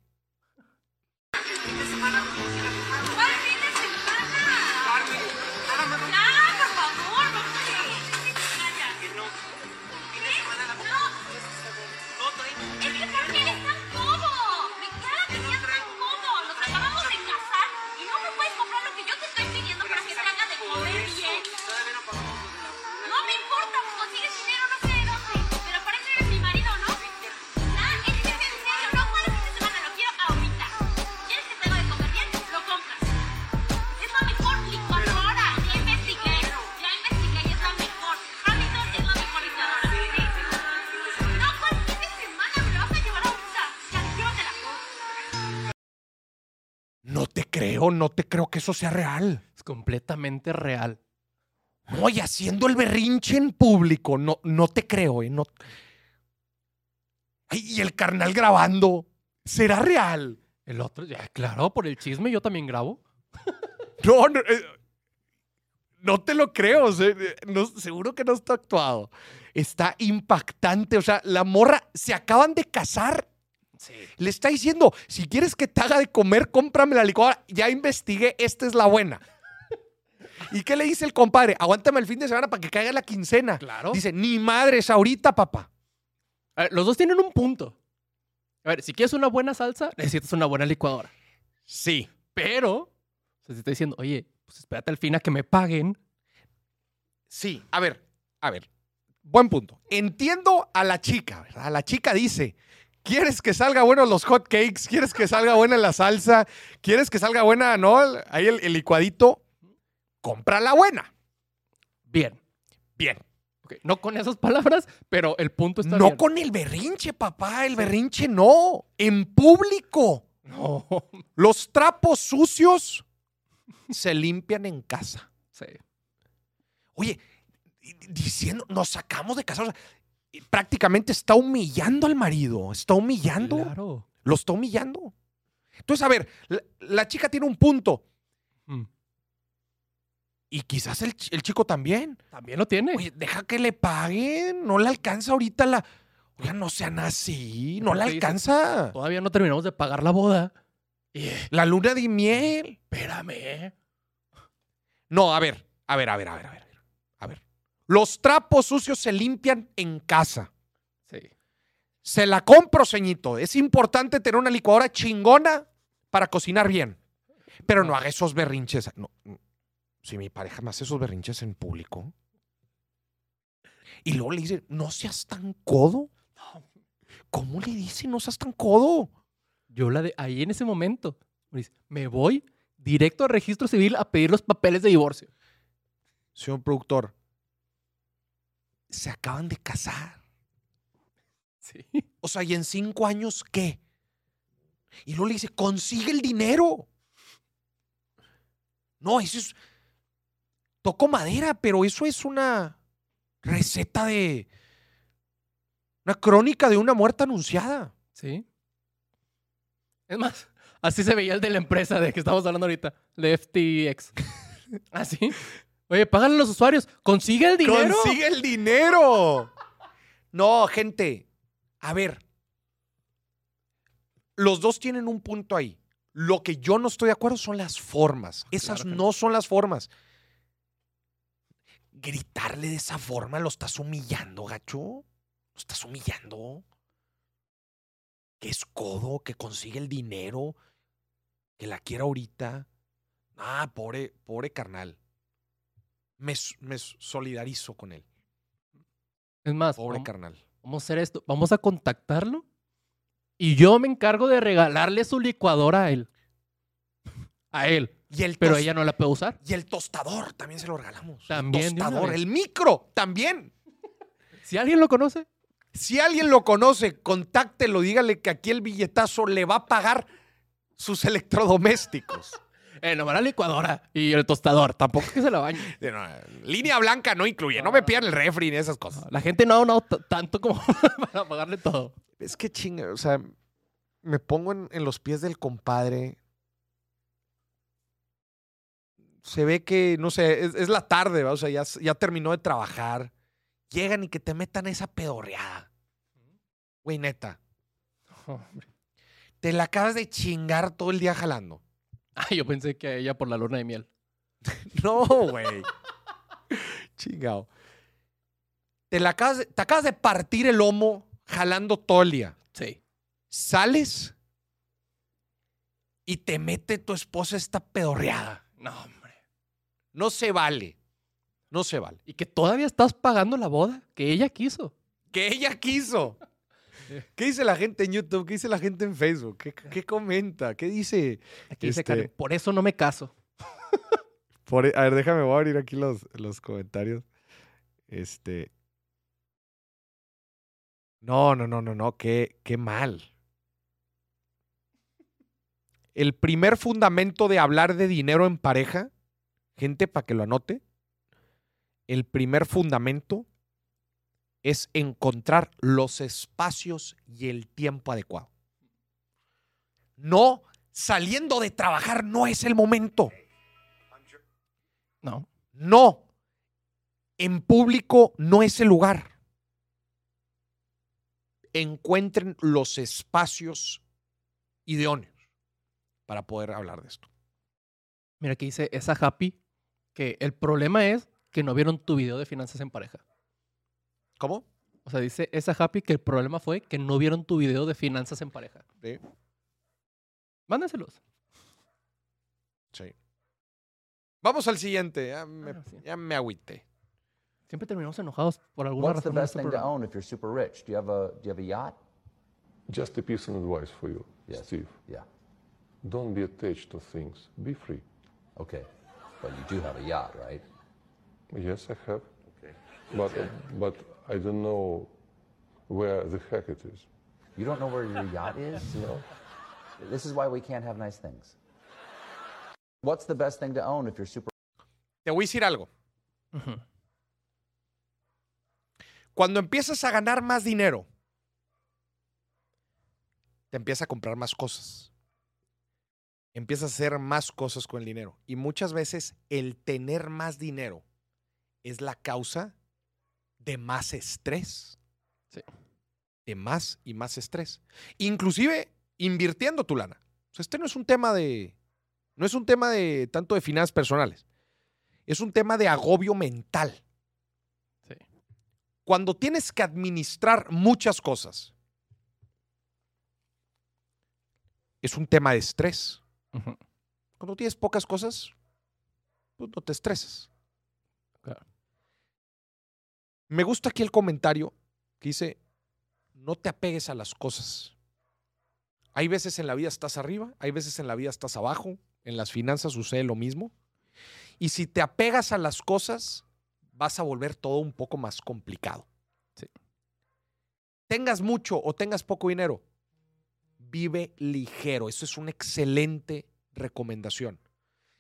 No te creo que eso sea real. Es completamente real. No, y haciendo el berrinche en público. No, no te creo, ¿eh? No. Ay, y el carnal grabando. ¿Será real? El otro, ya, claro, por el chisme yo también grabo. No, no, eh, no te lo creo. eh, no, seguro que no está actuado. Está impactante. O sea, la morra se acaban de casar Sí. Le está diciendo, si quieres que te haga de comer, cómprame la licuadora. Ya investigué, esta es la buena. ¿Y qué le dice el compadre? Aguántame el fin de semana para que caiga la quincena. Claro. Dice, ni madres ahorita, papá. A ver, los dos tienen un punto. A ver, si quieres una buena salsa, necesitas una buena licuadora. Sí. Pero, o sea, si está diciendo, oye, pues espérate al fin a que me paguen. Sí. A ver, a ver. Buen punto. Entiendo a la chica, ¿verdad? La chica dice, ¿quieres que salga bueno los hot cakes? ¿Quieres que salga buena la salsa? ¿Quieres que salga buena, no? Ahí el, el licuadito. Compra la buena. Bien. Bien. No con esas palabras, pero el punto está No bien. con el berrinche, papá. El berrinche no. En público. No. Los trapos sucios se limpian en casa. Sí. Oye, diciendo, nos sacamos de casa. o sea, y prácticamente está humillando al marido. Está humillando. Claro. Lo está humillando. Entonces, a ver, la, la chica tiene un punto. Mm. Y quizás el, chi- el chico también. También lo tiene. Oye, deja que le paguen. No le alcanza ahorita la. Oiga, no sean así. No le alcanza. Todavía no terminamos de pagar la boda. La luna de miel. espérame. No, a ver, a ver, a ver, a ver, a ver. Los trapos sucios se limpian en casa. Sí. Se la compro, ceñito. Es importante tener una licuadora chingona para cocinar bien. Pero no haga esos berrinches. No. Si mi pareja me hace esos berrinches en público. Y luego le dice, no seas tan codo. ¿Cómo le dice no seas tan codo? Yo la de ahí en ese momento. me dice, Me voy directo al registro civil a pedir los papeles de divorcio. Señor productor, se acaban de casar. Sí. O sea, ¿y en cinco años qué? Y luego le dice, consigue el dinero. No, eso es. Toco madera, pero eso es una receta de. Una crónica de una muerte anunciada. Sí. Es más, así se veía el de la empresa de que estamos hablando ahorita, de FTX. Así. <laughs> Oye, págale a los usuarios. Consigue el dinero. ¡Consigue el dinero! No, gente. A ver. Los dos tienen un punto ahí. Lo que yo no estoy de acuerdo son las formas. Esas Claro que no son las formas. Gritarle de esa forma lo estás humillando, gacho. Lo estás humillando. Que es codo, que consigue el dinero, que la quiera ahorita. Ah, pobre, pobre carnal. Me, solidarizo con él. Es más, Pobre vam- carnal. vamos a hacer esto. Vamos a contactarlo y yo me encargo de regalarle su licuadora a él. <laughs> A él. Y el, Pero ella no la puede usar. y el tostador también se lo regalamos. También, El tostador, el micro también. Si alguien lo conoce, Si alguien lo conoce, contáctelo, dígale que aquí el billetazo le va a pagar sus electrodomésticos. Eh, nomás la licuadora y el tostador. Tampoco es que se la bañe. <laughs> No, línea blanca no incluye, no me pidan el refri ni esas cosas. La gente no ha donado tanto como <laughs> para pagarle todo. Es que chinga, o sea, me pongo en, en los pies del compadre. Se ve que, no sé, es, es la tarde, ¿va? o sea, ya, ya terminó de trabajar. Llegan y que te metan esa pedorreada. Güey, neta, <laughs> te la acabas de chingar todo el día jalando. Ah, yo pensé que a ella por la luna de miel. <laughs> No, güey. Chingado. Te, la acabas de, te acabas de partir el lomo jalando día. Sí. sales y te mete tu esposa esta pedorreada. No, hombre. No se vale. No se vale. Y que todavía estás pagando la boda que ella quiso. Que ella quiso. ¿Qué dice la gente en YouTube? ¿Qué dice la gente en Facebook? ¿Qué, qué comenta? ¿Qué dice? Aquí dice Este- Karen, por eso no me caso. <laughs> Por- a ver, déjame, voy a abrir aquí los, los comentarios. Este. No, no, no, no, no. Qué, qué mal. El primer fundamento de hablar de dinero en pareja, gente, para que lo anote. El primer fundamento es encontrar los espacios y el tiempo adecuado. No, saliendo de trabajar no es el momento. No. No. En público no es el lugar. encuentren los espacios idóneos para poder hablar de esto. Mira, aquí dice esa Happy que el problema es que no vieron tu video de finanzas en pareja. ¿Cómo? O sea, dice esa Happy que el problema fue que no vieron tu video de finanzas en pareja. Sí. Mándenselos. sí. Vamos al siguiente. Ya me, Ah, sí. ya me agüité. Siempre terminamos enojados por alguna What's the razón. en best este thing to own if you're super rich? Do you have a Do you have a yacht? Just a piece of advice for you, Yes. Steve. Yeah. Don't be attached to things. Be free. Okay, but you do have a yacht, right? Yes, I have. But but I don't know where the heck it is. You don't know where your yacht is? <laughs> No. This is why we can't have nice things. What's the best thing to own if you're super Te voy a decir algo. Ujú. Cuando empiezas a ganar más dinero, te empieza a comprar más cosas. Empiezas a hacer más cosas con el dinero. Y muchas veces el tener más dinero es la causa de más estrés. Sí. De más y más estrés. Inclusive invirtiendo tu lana. O sea, este no es un tema de. No es un tema de tanto de finanzas personales. Es un tema de agobio mental Sí. cuando tienes que administrar muchas cosas, es un tema de estrés. Cuando tienes pocas cosas, pues no te estresas. Me gusta aquí el comentario que dice, no te apegues a las cosas. Hay veces en la vida estás arriba, hay veces en la vida estás abajo, en las finanzas sucede lo mismo. Y si te apegas a las cosas, vas a volver todo un poco más complicado. Sí. Tengas mucho o tengas poco dinero, vive ligero. Eso es una excelente recomendación.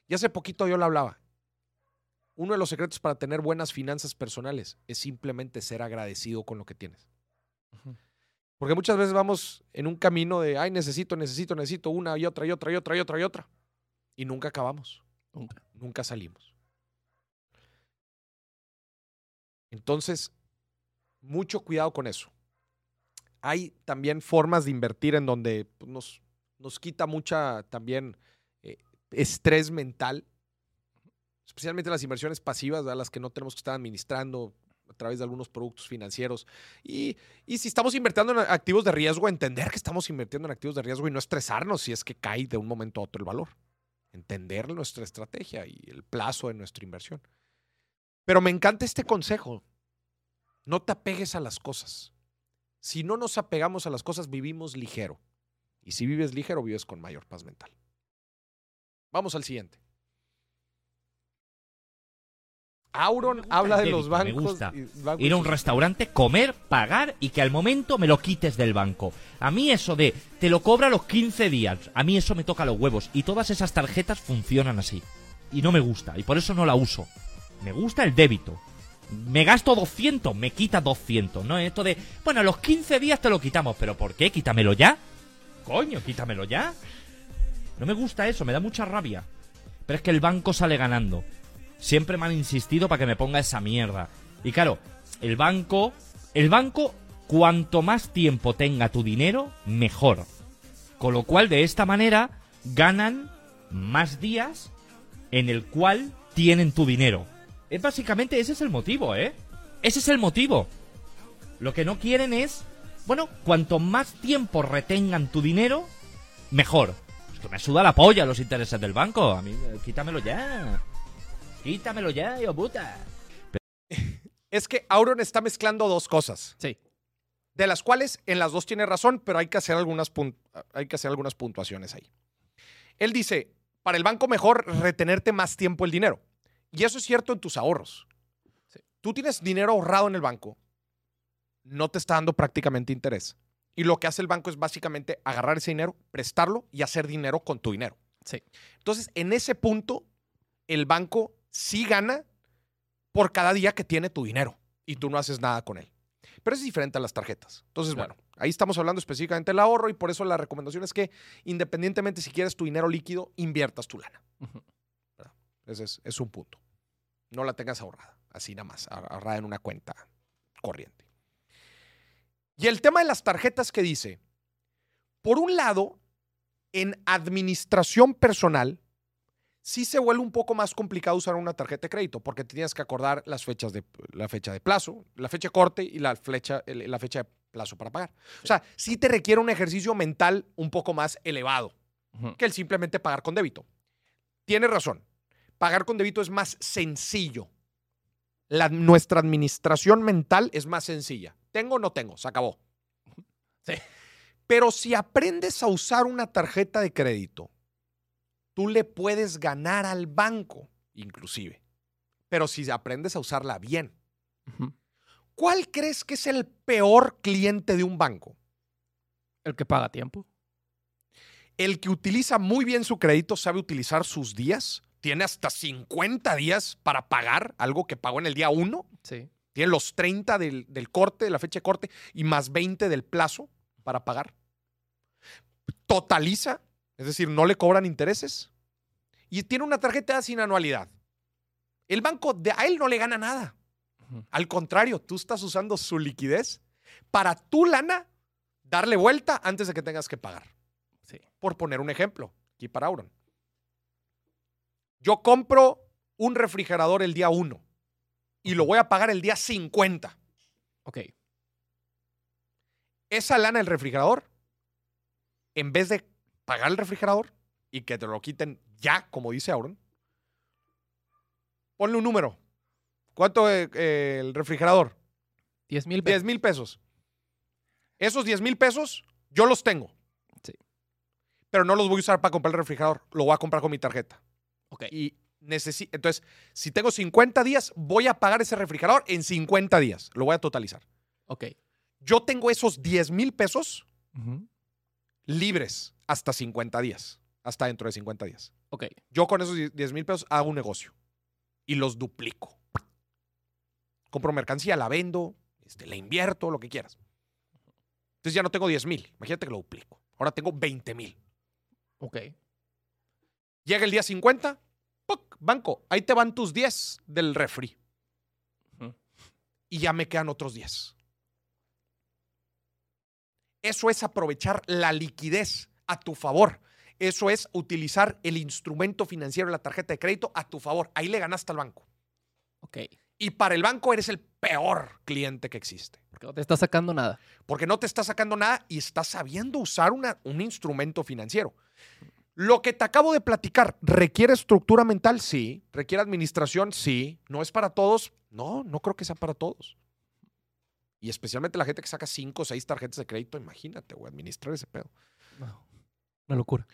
Y hace poquito yo lo hablaba. Uno de los secretos para tener buenas finanzas personales es simplemente ser agradecido con lo que tienes. Porque muchas veces vamos en un camino de, ay, necesito, necesito, necesito una y otra y otra y otra y otra y otra. Y nunca acabamos, Nunca. nunca salimos. Entonces, mucho cuidado con eso. Hay también formas de invertir en donde pues, nos, nos quita mucha también eh, estrés mental, especialmente las inversiones pasivas, ¿verdad? las que no tenemos que estar administrando a través de algunos productos financieros. Y, y si estamos invirtiendo en activos de riesgo, entender que estamos invirtiendo en activos de riesgo y no estresarnos si es que cae de un momento a otro el valor. Entender nuestra estrategia y el plazo de nuestra inversión. Pero me encanta este consejo. No te apegues a las cosas. Si no nos apegamos a las cosas, vivimos ligero. Y si vives ligero, vives con mayor paz mental. Vamos al siguiente. Auron habla de los débito, me bancos. gusta. bancos Ir a un restaurante, comer, pagar y que al momento me lo quites del banco. A mí eso de te lo cobra los 15 días, a mí eso me toca los huevos. Y todas esas tarjetas funcionan así. Y no me gusta, y por eso no la uso. Me gusta el débito. Me gasto 200, me quita 200. No esto de, bueno, a los 15 días te lo quitamos, pero ¿por qué? Quítamelo ya. Coño, quítamelo ya. No me gusta eso, me da mucha rabia. Pero es que el banco sale ganando. Siempre me han insistido para que me ponga esa mierda. Y claro, el banco, el banco, cuanto más tiempo tenga tu dinero, mejor. Con lo cual, de esta manera, ganan más días en el cual tienen tu dinero. Es básicamente ese es el motivo, ¿eh? Ese es el motivo. Lo que no quieren es, bueno, cuanto más tiempo retengan tu dinero, mejor. Es que me suda la polla los intereses del banco. A mí, quítamelo ya. Quítamelo ya, hijo puta. Es que Auron está mezclando dos cosas. Sí. de las cuales en las dos tiene razón, pero hay que hacer algunas, hay que hacer algunas puntuaciones ahí. Él dice, para el banco mejor retenerte más tiempo el dinero. Y eso es cierto en tus ahorros. Sí. Tú tienes dinero ahorrado en el banco, no te está dando prácticamente interés. Y lo que hace el banco es básicamente agarrar ese dinero, prestarlo y hacer dinero con tu dinero. Sí. Entonces, en ese punto, el banco sí gana por cada día que tiene tu dinero y tú no haces nada con él. Pero es diferente a las tarjetas. Entonces, Claro. bueno, ahí estamos hablando específicamente del ahorro y por eso la recomendación es que independientemente si quieres tu dinero líquido, inviertas tu lana. ¿verdad? Ese es, es un punto. No la tengas ahorrada, así nada más, ahor- ahorrada en una cuenta corriente. Y el tema de las tarjetas que dice, por un lado, en administración personal, sí se vuelve un poco más complicado usar una tarjeta de crédito porque tienes que acordar las fechas de la fecha de plazo, la fecha de corte y la fecha, el- la fecha de plazo para pagar. O sea, sí te requiere un ejercicio mental un poco más elevado que el simplemente pagar con débito. Tienes razón. Pagar con débito es más sencillo. La- nuestra administración mental es más sencilla. Tengo o no tengo, se acabó. Sí. Pero si aprendes a usar una tarjeta de crédito, tú le puedes ganar al banco, inclusive. Pero si aprendes a usarla bien. ¿Cuál crees que es el peor cliente de un banco? El que paga tiempo. El que utiliza muy bien su crédito, sabe utilizar sus días, tiene hasta 50 días para pagar algo que pagó en el día 1, Sí. tiene los 30 del, del corte, de la fecha de corte, y más 20 del plazo para pagar. Totaliza, es decir, no le cobran intereses, y tiene una tarjeta sin anualidad. El banco, de, a él no le gana nada. Al contrario, tú estás usando su liquidez para tu lana darle vuelta antes de que tengas que pagar Sí. por poner un ejemplo, aquí para Auron. Yo compro un refrigerador el día 1 y lo voy a pagar el día 50. Ok. Esa lana del refrigerador, en vez de pagar el refrigerador y que te lo quiten ya, como dice Auron, ponle un número. ¿Cuánto eh, eh, el refrigerador? 10 mil 10 pesos. mil pesos. Esos 10 mil pesos yo los tengo. Sí. Pero no los voy a usar para comprar el refrigerador. Lo voy a comprar con mi tarjeta. Ok. Y necesito. Entonces, si tengo 50 días, voy a pagar ese refrigerador en 50 días. Lo voy a totalizar. Ok. Yo tengo esos 10 mil pesos Ujú. Libres hasta 50 días. Hasta dentro de 50 días. Ok. Yo con esos 10 mil pesos hago un negocio y los duplico. Compro mercancía, la vendo, este, la invierto, lo que quieras. Entonces ya no tengo 10 mil. Imagínate que lo duplico. Ahora tengo 20 mil. Ok. Llega el día 50, ¡puc! banco, ahí te van tus 10 del refri. Ujú. Y ya me quedan otros 10. Eso es aprovechar la liquidez a tu favor. Eso es utilizar el instrumento financiero la tarjeta de crédito a tu favor. Ahí le ganaste al banco. Ok. Y para el banco eres el peor cliente que existe. Porque no te está sacando nada. Porque no te está sacando nada y estás sabiendo usar una- un instrumento financiero. Lo que te acabo de platicar, ¿requiere estructura mental? Sí. ¿Requiere administración? Sí. ¿No es para todos? No, no creo que sea para todos. Y especialmente la gente que saca cinco o seis tarjetas de crédito, imagínate, güey, administrar ese pedo. Una locura.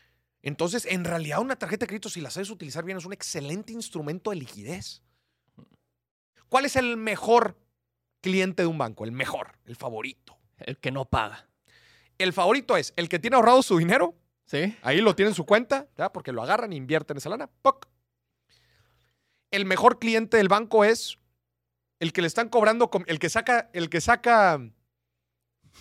Entonces, en realidad, una tarjeta de crédito, si la sabes utilizar bien, es un excelente instrumento de liquidez. ¿Cuál es el mejor cliente de un banco? El mejor, el favorito. El que no paga. El favorito es el que tiene ahorrado su dinero, ¿Sí? ahí lo tiene en su cuenta, ¿ya? porque lo agarran e invierten esa lana. ¡poc! El mejor cliente del banco es el que le están cobrando, el que saca, el que saca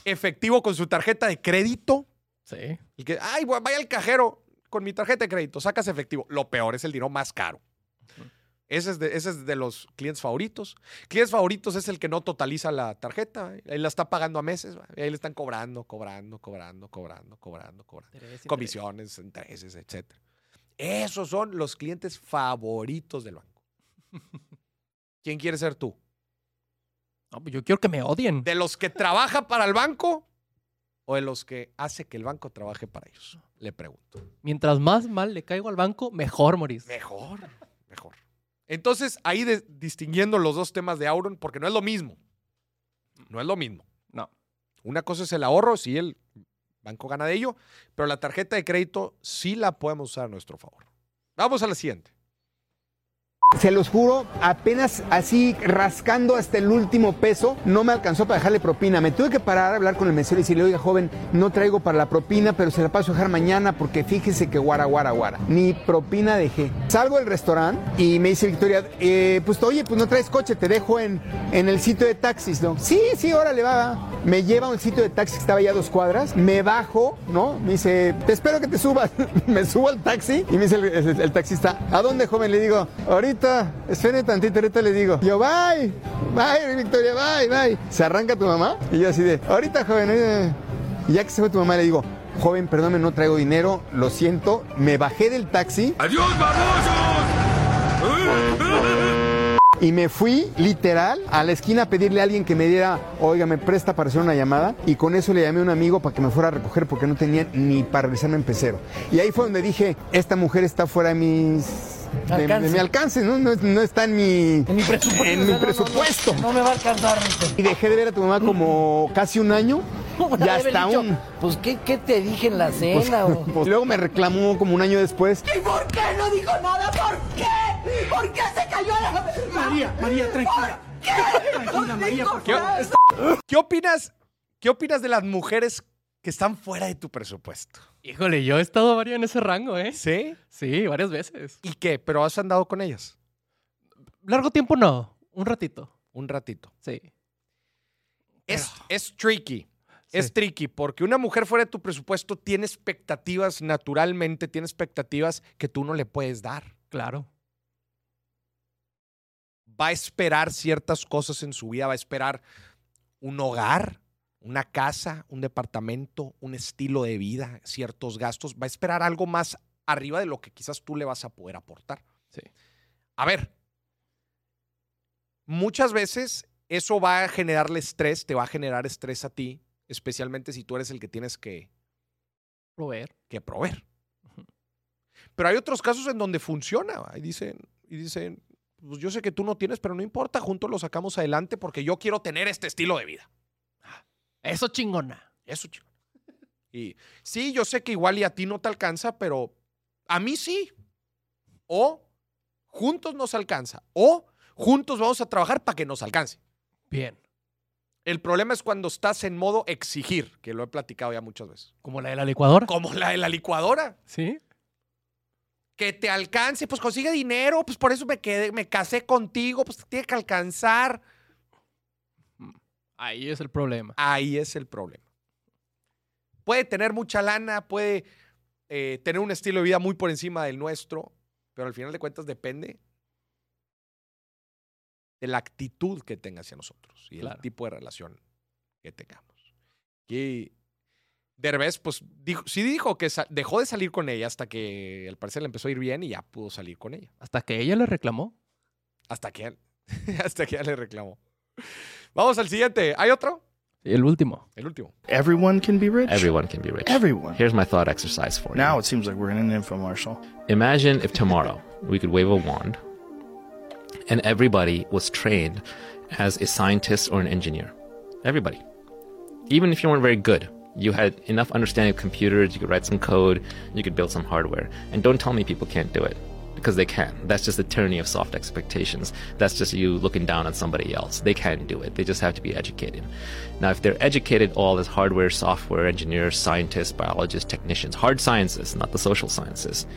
efectivo con su tarjeta de crédito. Sí. El que, ay, vaya al cajero con mi tarjeta de crédito, sacas efectivo. Lo peor es el dinero más caro. Ese es, de, ese es de los clientes favoritos. Clientes favoritos es el que no totaliza la tarjeta. Ahí la está pagando a meses. Ahí le están cobrando, cobrando, cobrando, cobrando, cobrando, cobrando. Comisiones, intereses, etc. Esos son los clientes favoritos del banco. <laughs> ¿Quién quiere ser tú? No, pues yo quiero que me odien. ¿De los que trabaja para el banco o de los que hace que el banco trabaje para ellos? Le pregunto. Mientras más mal le caigo al banco, mejor, Moris. Mejor, mejor. Entonces, ahí de- distinguiendo los dos temas de Auron, porque no es lo mismo. No es lo mismo. No. Una cosa es el ahorro, si el banco gana de ello, pero la tarjeta de crédito sí la podemos usar a nuestro favor. Vamos a la siguiente. Se los juro, apenas así rascando hasta el último peso, no me alcanzó para dejarle propina. Me tuve que parar a hablar con el mesero y decirle, oiga, joven, no traigo para la propina, pero se la paso a dejar mañana porque fíjese que guara, guara, guara. Ni propina dejé. Salgo del restaurante y me dice Victoria, eh, pues oye, pues no traes coche, te dejo en, en el sitio de taxis, ¿no? Sí, sí, órale, va, va. Me lleva a un sitio de taxis que estaba ya a dos cuadras, me bajo, ¿no? Me dice, te espero que te subas. <laughs> me subo al taxi y me dice el taxista, ¿a dónde, joven? Le digo, ahorita ahorita, tantito, ahorita le digo. Yo, bye, bye, Victoria, bye, bye. Se arranca tu mamá y yo así de, ahorita, joven. eh". Y ya que se fue tu mamá, le digo, joven, perdóname, no traigo dinero, lo siento. Me bajé del taxi. ¡Adiós, Y me fui literal a la esquina a pedirle a alguien que me diera, oiga, me presta para hacer una llamada. Y con eso le llamé a un amigo para que me fuera a recoger porque no tenía ni para realizarme en pecero. Y ahí fue donde dije, esta mujer está fuera de mis... De, de Alcance. mi alcance, ¿no? No, no está en mi, En mi presupuesto. en mi presupuesto. No, me va a alcanzar. Y dejé de ver a tu mamá como casi un año. <laughs> ¿Cómo Y le haber hasta dicho, un... Pues, ¿qué, ¿qué te dije en la pues, cena? o- <laughs> pues, luego me reclamó como un año después. ¿Y por qué no dijo nada? ¿Por qué? ¿Por qué se cayó la... María, María, tranquila. Tranquila, María, por ¿Qué, qué opinas? ¿Qué opinas de las mujeres que están fuera de tu presupuesto? Híjole, yo he estado varias en ese rango, ¿eh? ¿Sí? Sí, varias veces. ¿Y qué? ¿Pero has andado con ellas? Largo tiempo no, un ratito. Un ratito. Sí. Es, es tricky. Sí. Es tricky porque una mujer fuera de tu presupuesto tiene expectativas, naturalmente tiene expectativas que tú no le puedes dar. Claro. Va a esperar ciertas cosas en su vida, va a esperar un hogar, una casa, un departamento, un estilo de vida, ciertos gastos, va a esperar algo más arriba de lo que quizás tú le vas a poder aportar. Sí. A ver, muchas veces eso va a generarle estrés, te va a generar estrés a ti, especialmente si tú eres el que tienes que, Proveer. que proveer. Pero hay otros casos en donde funciona. Y dicen, y dicen, pues yo sé que tú no tienes, pero no importa, juntos lo sacamos adelante porque yo quiero tener este estilo de vida. Eso chingona. Eso, chico. Y sí, yo sé que igual y a ti no te alcanza, pero a mí sí. O juntos nos alcanza. O juntos vamos a trabajar para que nos alcance. Bien. El problema es cuando estás en modo exigir, que lo he platicado ya muchas veces. Como la de la licuadora. Como la de la licuadora. Sí. Que te alcance, pues consigue dinero, pues por eso me quedé, me casé contigo, pues te tiene que alcanzar. Ahí es el problema. Ahí es el problema. Puede tener mucha lana, puede eh, tener un estilo de vida muy por encima del nuestro, pero al final de cuentas depende de la actitud que tenga hacia nosotros y Claro. el tipo de relación que tengamos. Y Derbez, pues dijo, sí dijo que dejó de salir con ella hasta que al parecer le empezó a ir bien y ya pudo salir con ella. Hasta que ella le reclamó. Hasta que, <laughs> hasta que ya le reclamó. Vamos al siguiente. ¿Hay otro? El último. El último. Everyone can be rich. Everyone can be rich. Everyone. Here's my thought exercise for you. Now it seems like we're in an infomercial. Imagine if tomorrow we could wave a wand and everybody was trained as a scientist or an engineer. Everybody. Even if you weren't very good, you had enough understanding of computers, you could write some code, you could build some hardware. And don't tell me people can't do it. Because they can. That's just the tyranny of soft expectations. That's just you looking down on somebody else. They can do it. They just have to be educated. Now, if they're educated all as hardware, software engineers, scientists, biologists, technicians, hard sciences, not the social sciences,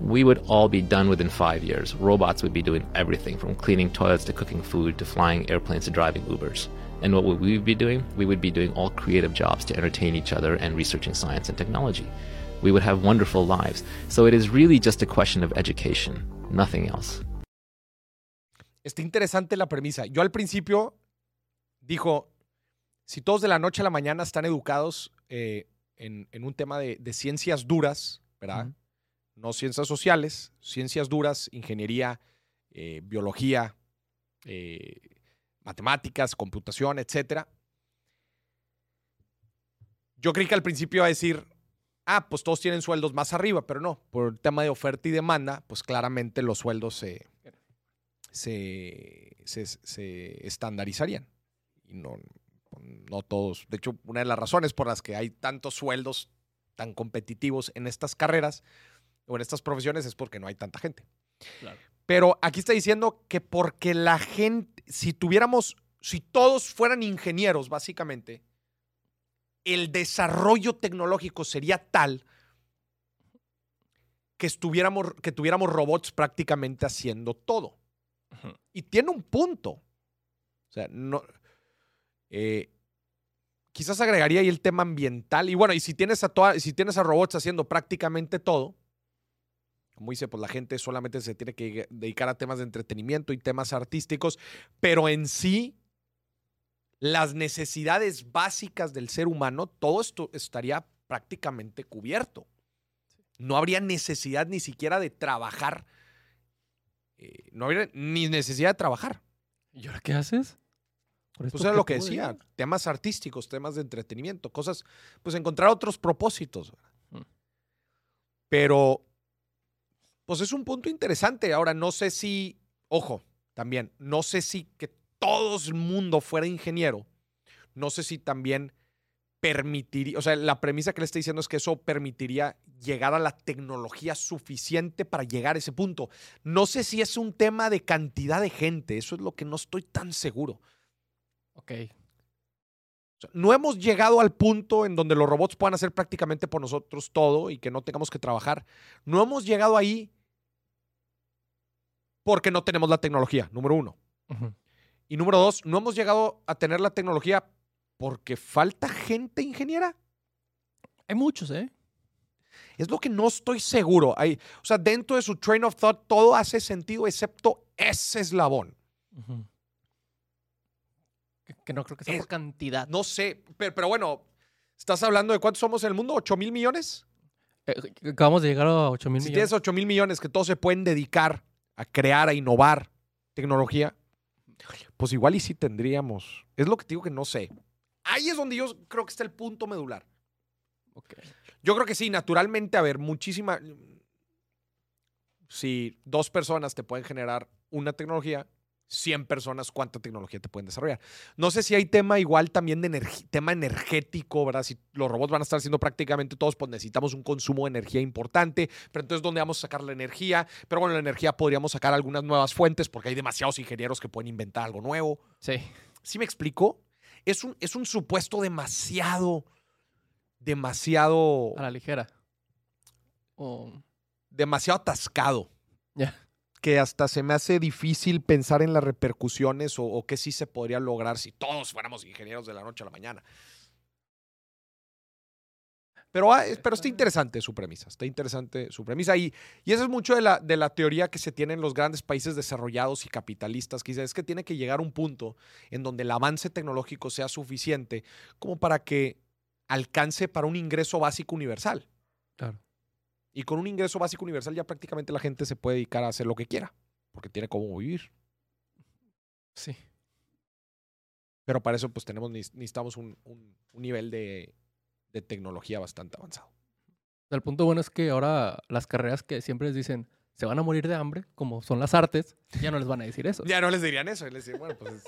we would all be done within five years. Robots would be doing everything from cleaning toilets to cooking food to flying airplanes to driving Ubers. And what would we be doing? We would be doing all creative jobs to entertain each other and researching science and technology. We would have wonderful lives. So it is really just a question of education, nothing else. Está interesante la premisa. Yo al principio dijo, si todos de la noche a la mañana están educados eh, en, en un tema de, de ciencias duras, ¿verdad? No ciencias sociales, ciencias duras, ingeniería, eh, biología, eh, matemáticas, computación, etcétera. Yo creí que al principio iba a decir, ah, pues todos tienen sueldos más arriba, pero no, por el tema de oferta y demanda, pues claramente los sueldos se, se, se, se estandarizarían. Y no, no todos. De hecho, una de las razones por las que hay tantos sueldos tan competitivos en estas carreras o en estas profesiones es porque no hay tanta gente. Claro. Pero aquí está diciendo que porque la gente, si tuviéramos, si todos fueran ingenieros, básicamente, el desarrollo tecnológico sería tal que estuviéramos, que tuviéramos robots prácticamente haciendo todo. Y tiene un punto. O sea, no. eh, quizás agregaría ahí el tema ambiental. Y bueno, y si tienes a toda- si tienes a robots haciendo prácticamente todo, Como dice, pues la gente solamente se tiene que dedicar a temas de entretenimiento y temas artísticos, pero en sí, las necesidades básicas del ser humano, todo esto estaría prácticamente cubierto. No habría necesidad ni siquiera de trabajar. eh, no habría ni necesidad de trabajar. ¿Y ahora qué haces? ¿Por Pues era lo que decía, temas artísticos, temas de entretenimiento, cosas, pues encontrar otros propósitos. Mm. Pero, pues es un punto interesante. Ahora, no sé si, ojo, también, no sé si que todo el mundo fuera ingeniero, no sé si también permitiría, o sea, la premisa que le estoy diciendo es que eso permitiría llegar a la tecnología suficiente para llegar a ese punto. No sé si es un tema de cantidad de gente, eso es lo que no estoy tan seguro. Ok. O sea, no hemos llegado al punto en donde los robots puedan hacer prácticamente por nosotros todo y que no tengamos que trabajar. No hemos llegado ahí porque no tenemos la tecnología, número uno. Y número dos, no hemos llegado a tener la tecnología porque falta gente ingeniera. Hay muchos, ¿eh? Es lo que no estoy seguro. Hay, o sea, dentro de su train of thought todo hace sentido excepto ese eslabón. Que, que no creo que sea Es- por cantidad. No sé, pero, pero bueno, ¿estás hablando de cuántos somos en el mundo? ¿8 mil millones? Eh, acabamos de llegar a 8 mil Si millones. tienes 8 mil millones que todos se pueden dedicar a crear, a innovar tecnología, pues igual y sí tendríamos. Es lo que te digo que no sé. Ahí es donde yo creo que está el punto medular. Ok. Yo creo que sí, naturalmente, a ver, muchísima. Si dos personas te pueden generar una tecnología, 100 personas, ¿cuánta tecnología te pueden desarrollar? No sé si hay tema igual también de energi- tema energético, ¿verdad? Si los robots van a estar haciendo prácticamente todos, pues necesitamos un consumo de energía importante, pero entonces, ¿dónde vamos a sacar la energía? Pero bueno, la energía podríamos sacar algunas nuevas fuentes porque hay demasiados ingenieros que pueden inventar algo nuevo. Sí. ¿Sí me explico? Es un, es un supuesto demasiado, demasiado, A la ligera. O. demasiado atascado. Ya. Que hasta se me hace difícil pensar en las repercusiones o, o qué sí se podría lograr si todos fuéramos ingenieros de la noche a la mañana. Pero, ah, es- pero está interesante su premisa, está interesante su premisa. Y, y eso es mucho de la, de la teoría que se tiene en los grandes países desarrollados y capitalistas, que dice, es que tiene que llegar un punto en donde el avance tecnológico sea suficiente como para que alcance para un ingreso básico universal. Claro. Y con un ingreso básico universal ya prácticamente la gente se puede dedicar a hacer lo que quiera, porque tiene cómo vivir. Sí. Pero para eso pues tenemos, neces- necesitamos un, un- un nivel de, de tecnología bastante avanzado. El punto bueno es que ahora las carreras que siempre les dicen se van a morir de hambre, como son las artes, ya no les van a decir eso. Ya no les dirían eso, les dirían, bueno, pues es-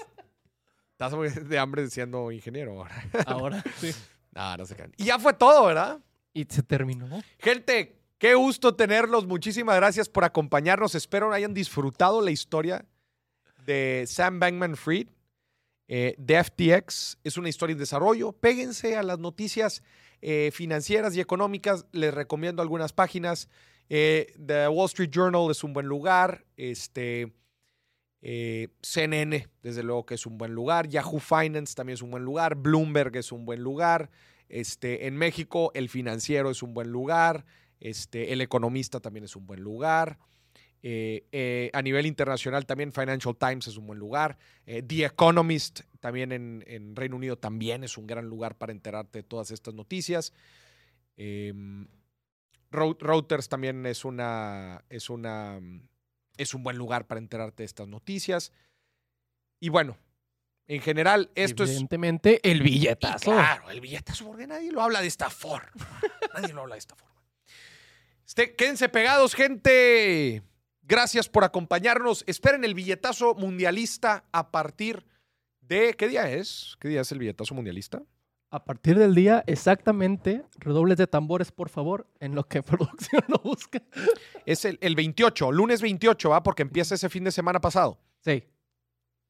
estás de hambre siendo ingeniero ahora. Ahora <laughs> sí. No, no se crean. Y ya fue todo, ¿verdad? Y se terminó. Gente, qué gusto tenerlos. Muchísimas gracias por acompañarnos. Espero hayan disfrutado la historia de Sam Bankman Fried. Eh, de FTX es una historia en desarrollo. Péguense a las noticias eh, financieras y económicas. Les recomiendo algunas páginas. Eh, The Wall Street Journal es un buen lugar. Este, CNN, desde luego que es un buen lugar. Yahoo Finance también es un buen lugar. Bloomberg es un buen lugar. Este, en México, El Financiero es un buen lugar. Este, el Economista también es un buen lugar. Eh, eh, a nivel internacional también Financial Times es un buen lugar. Eh, The Economist también en, en Reino Unido también es un gran lugar para enterarte de todas estas noticias. Em, Reu- Reuters también es una, es una es un buen lugar para enterarte de estas noticias. Y bueno, en general, esto es Evidentemente, el y billetazo. Claro, el billetazo, porque nadie lo habla de esta forma. <laughs> nadie lo habla de esta forma. Este, quédense pegados, gente. Gracias por acompañarnos. Esperen el billetazo mundialista a partir de. ¿Qué día es? ¿Qué día es el billetazo mundialista? A partir del día, exactamente, redobles de tambores, por favor, en lo que <laughs> producción lo busca. Es el, el 28, lunes 28, ¿va? Porque empieza ese fin de semana pasado. Sí.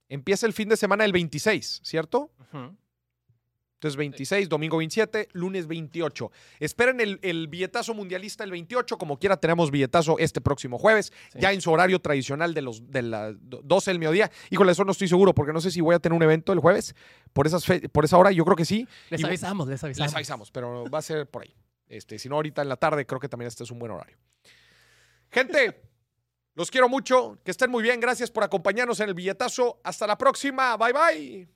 Empieza el fin de semana del 26, ¿cierto? Entonces 26, domingo 27, lunes 28. Esperen el, el billetazo mundialista el 28, como quiera tenemos billetazo este próximo jueves, Sí. ya en su horario tradicional de los de las 12 del mediodía. Híjole, eso no estoy seguro porque no sé si voy a tener un evento el jueves por, esas fe- por esa hora, yo creo que sí. Les Y- avisamos, les avisamos. Les avisamos, pero va a ser por ahí. Este, si no, ahorita en la tarde creo que también este es un buen horario. Gente, los quiero mucho. Que estén muy bien. Gracias por acompañarnos en el billetazo. Hasta la próxima. Bye bye.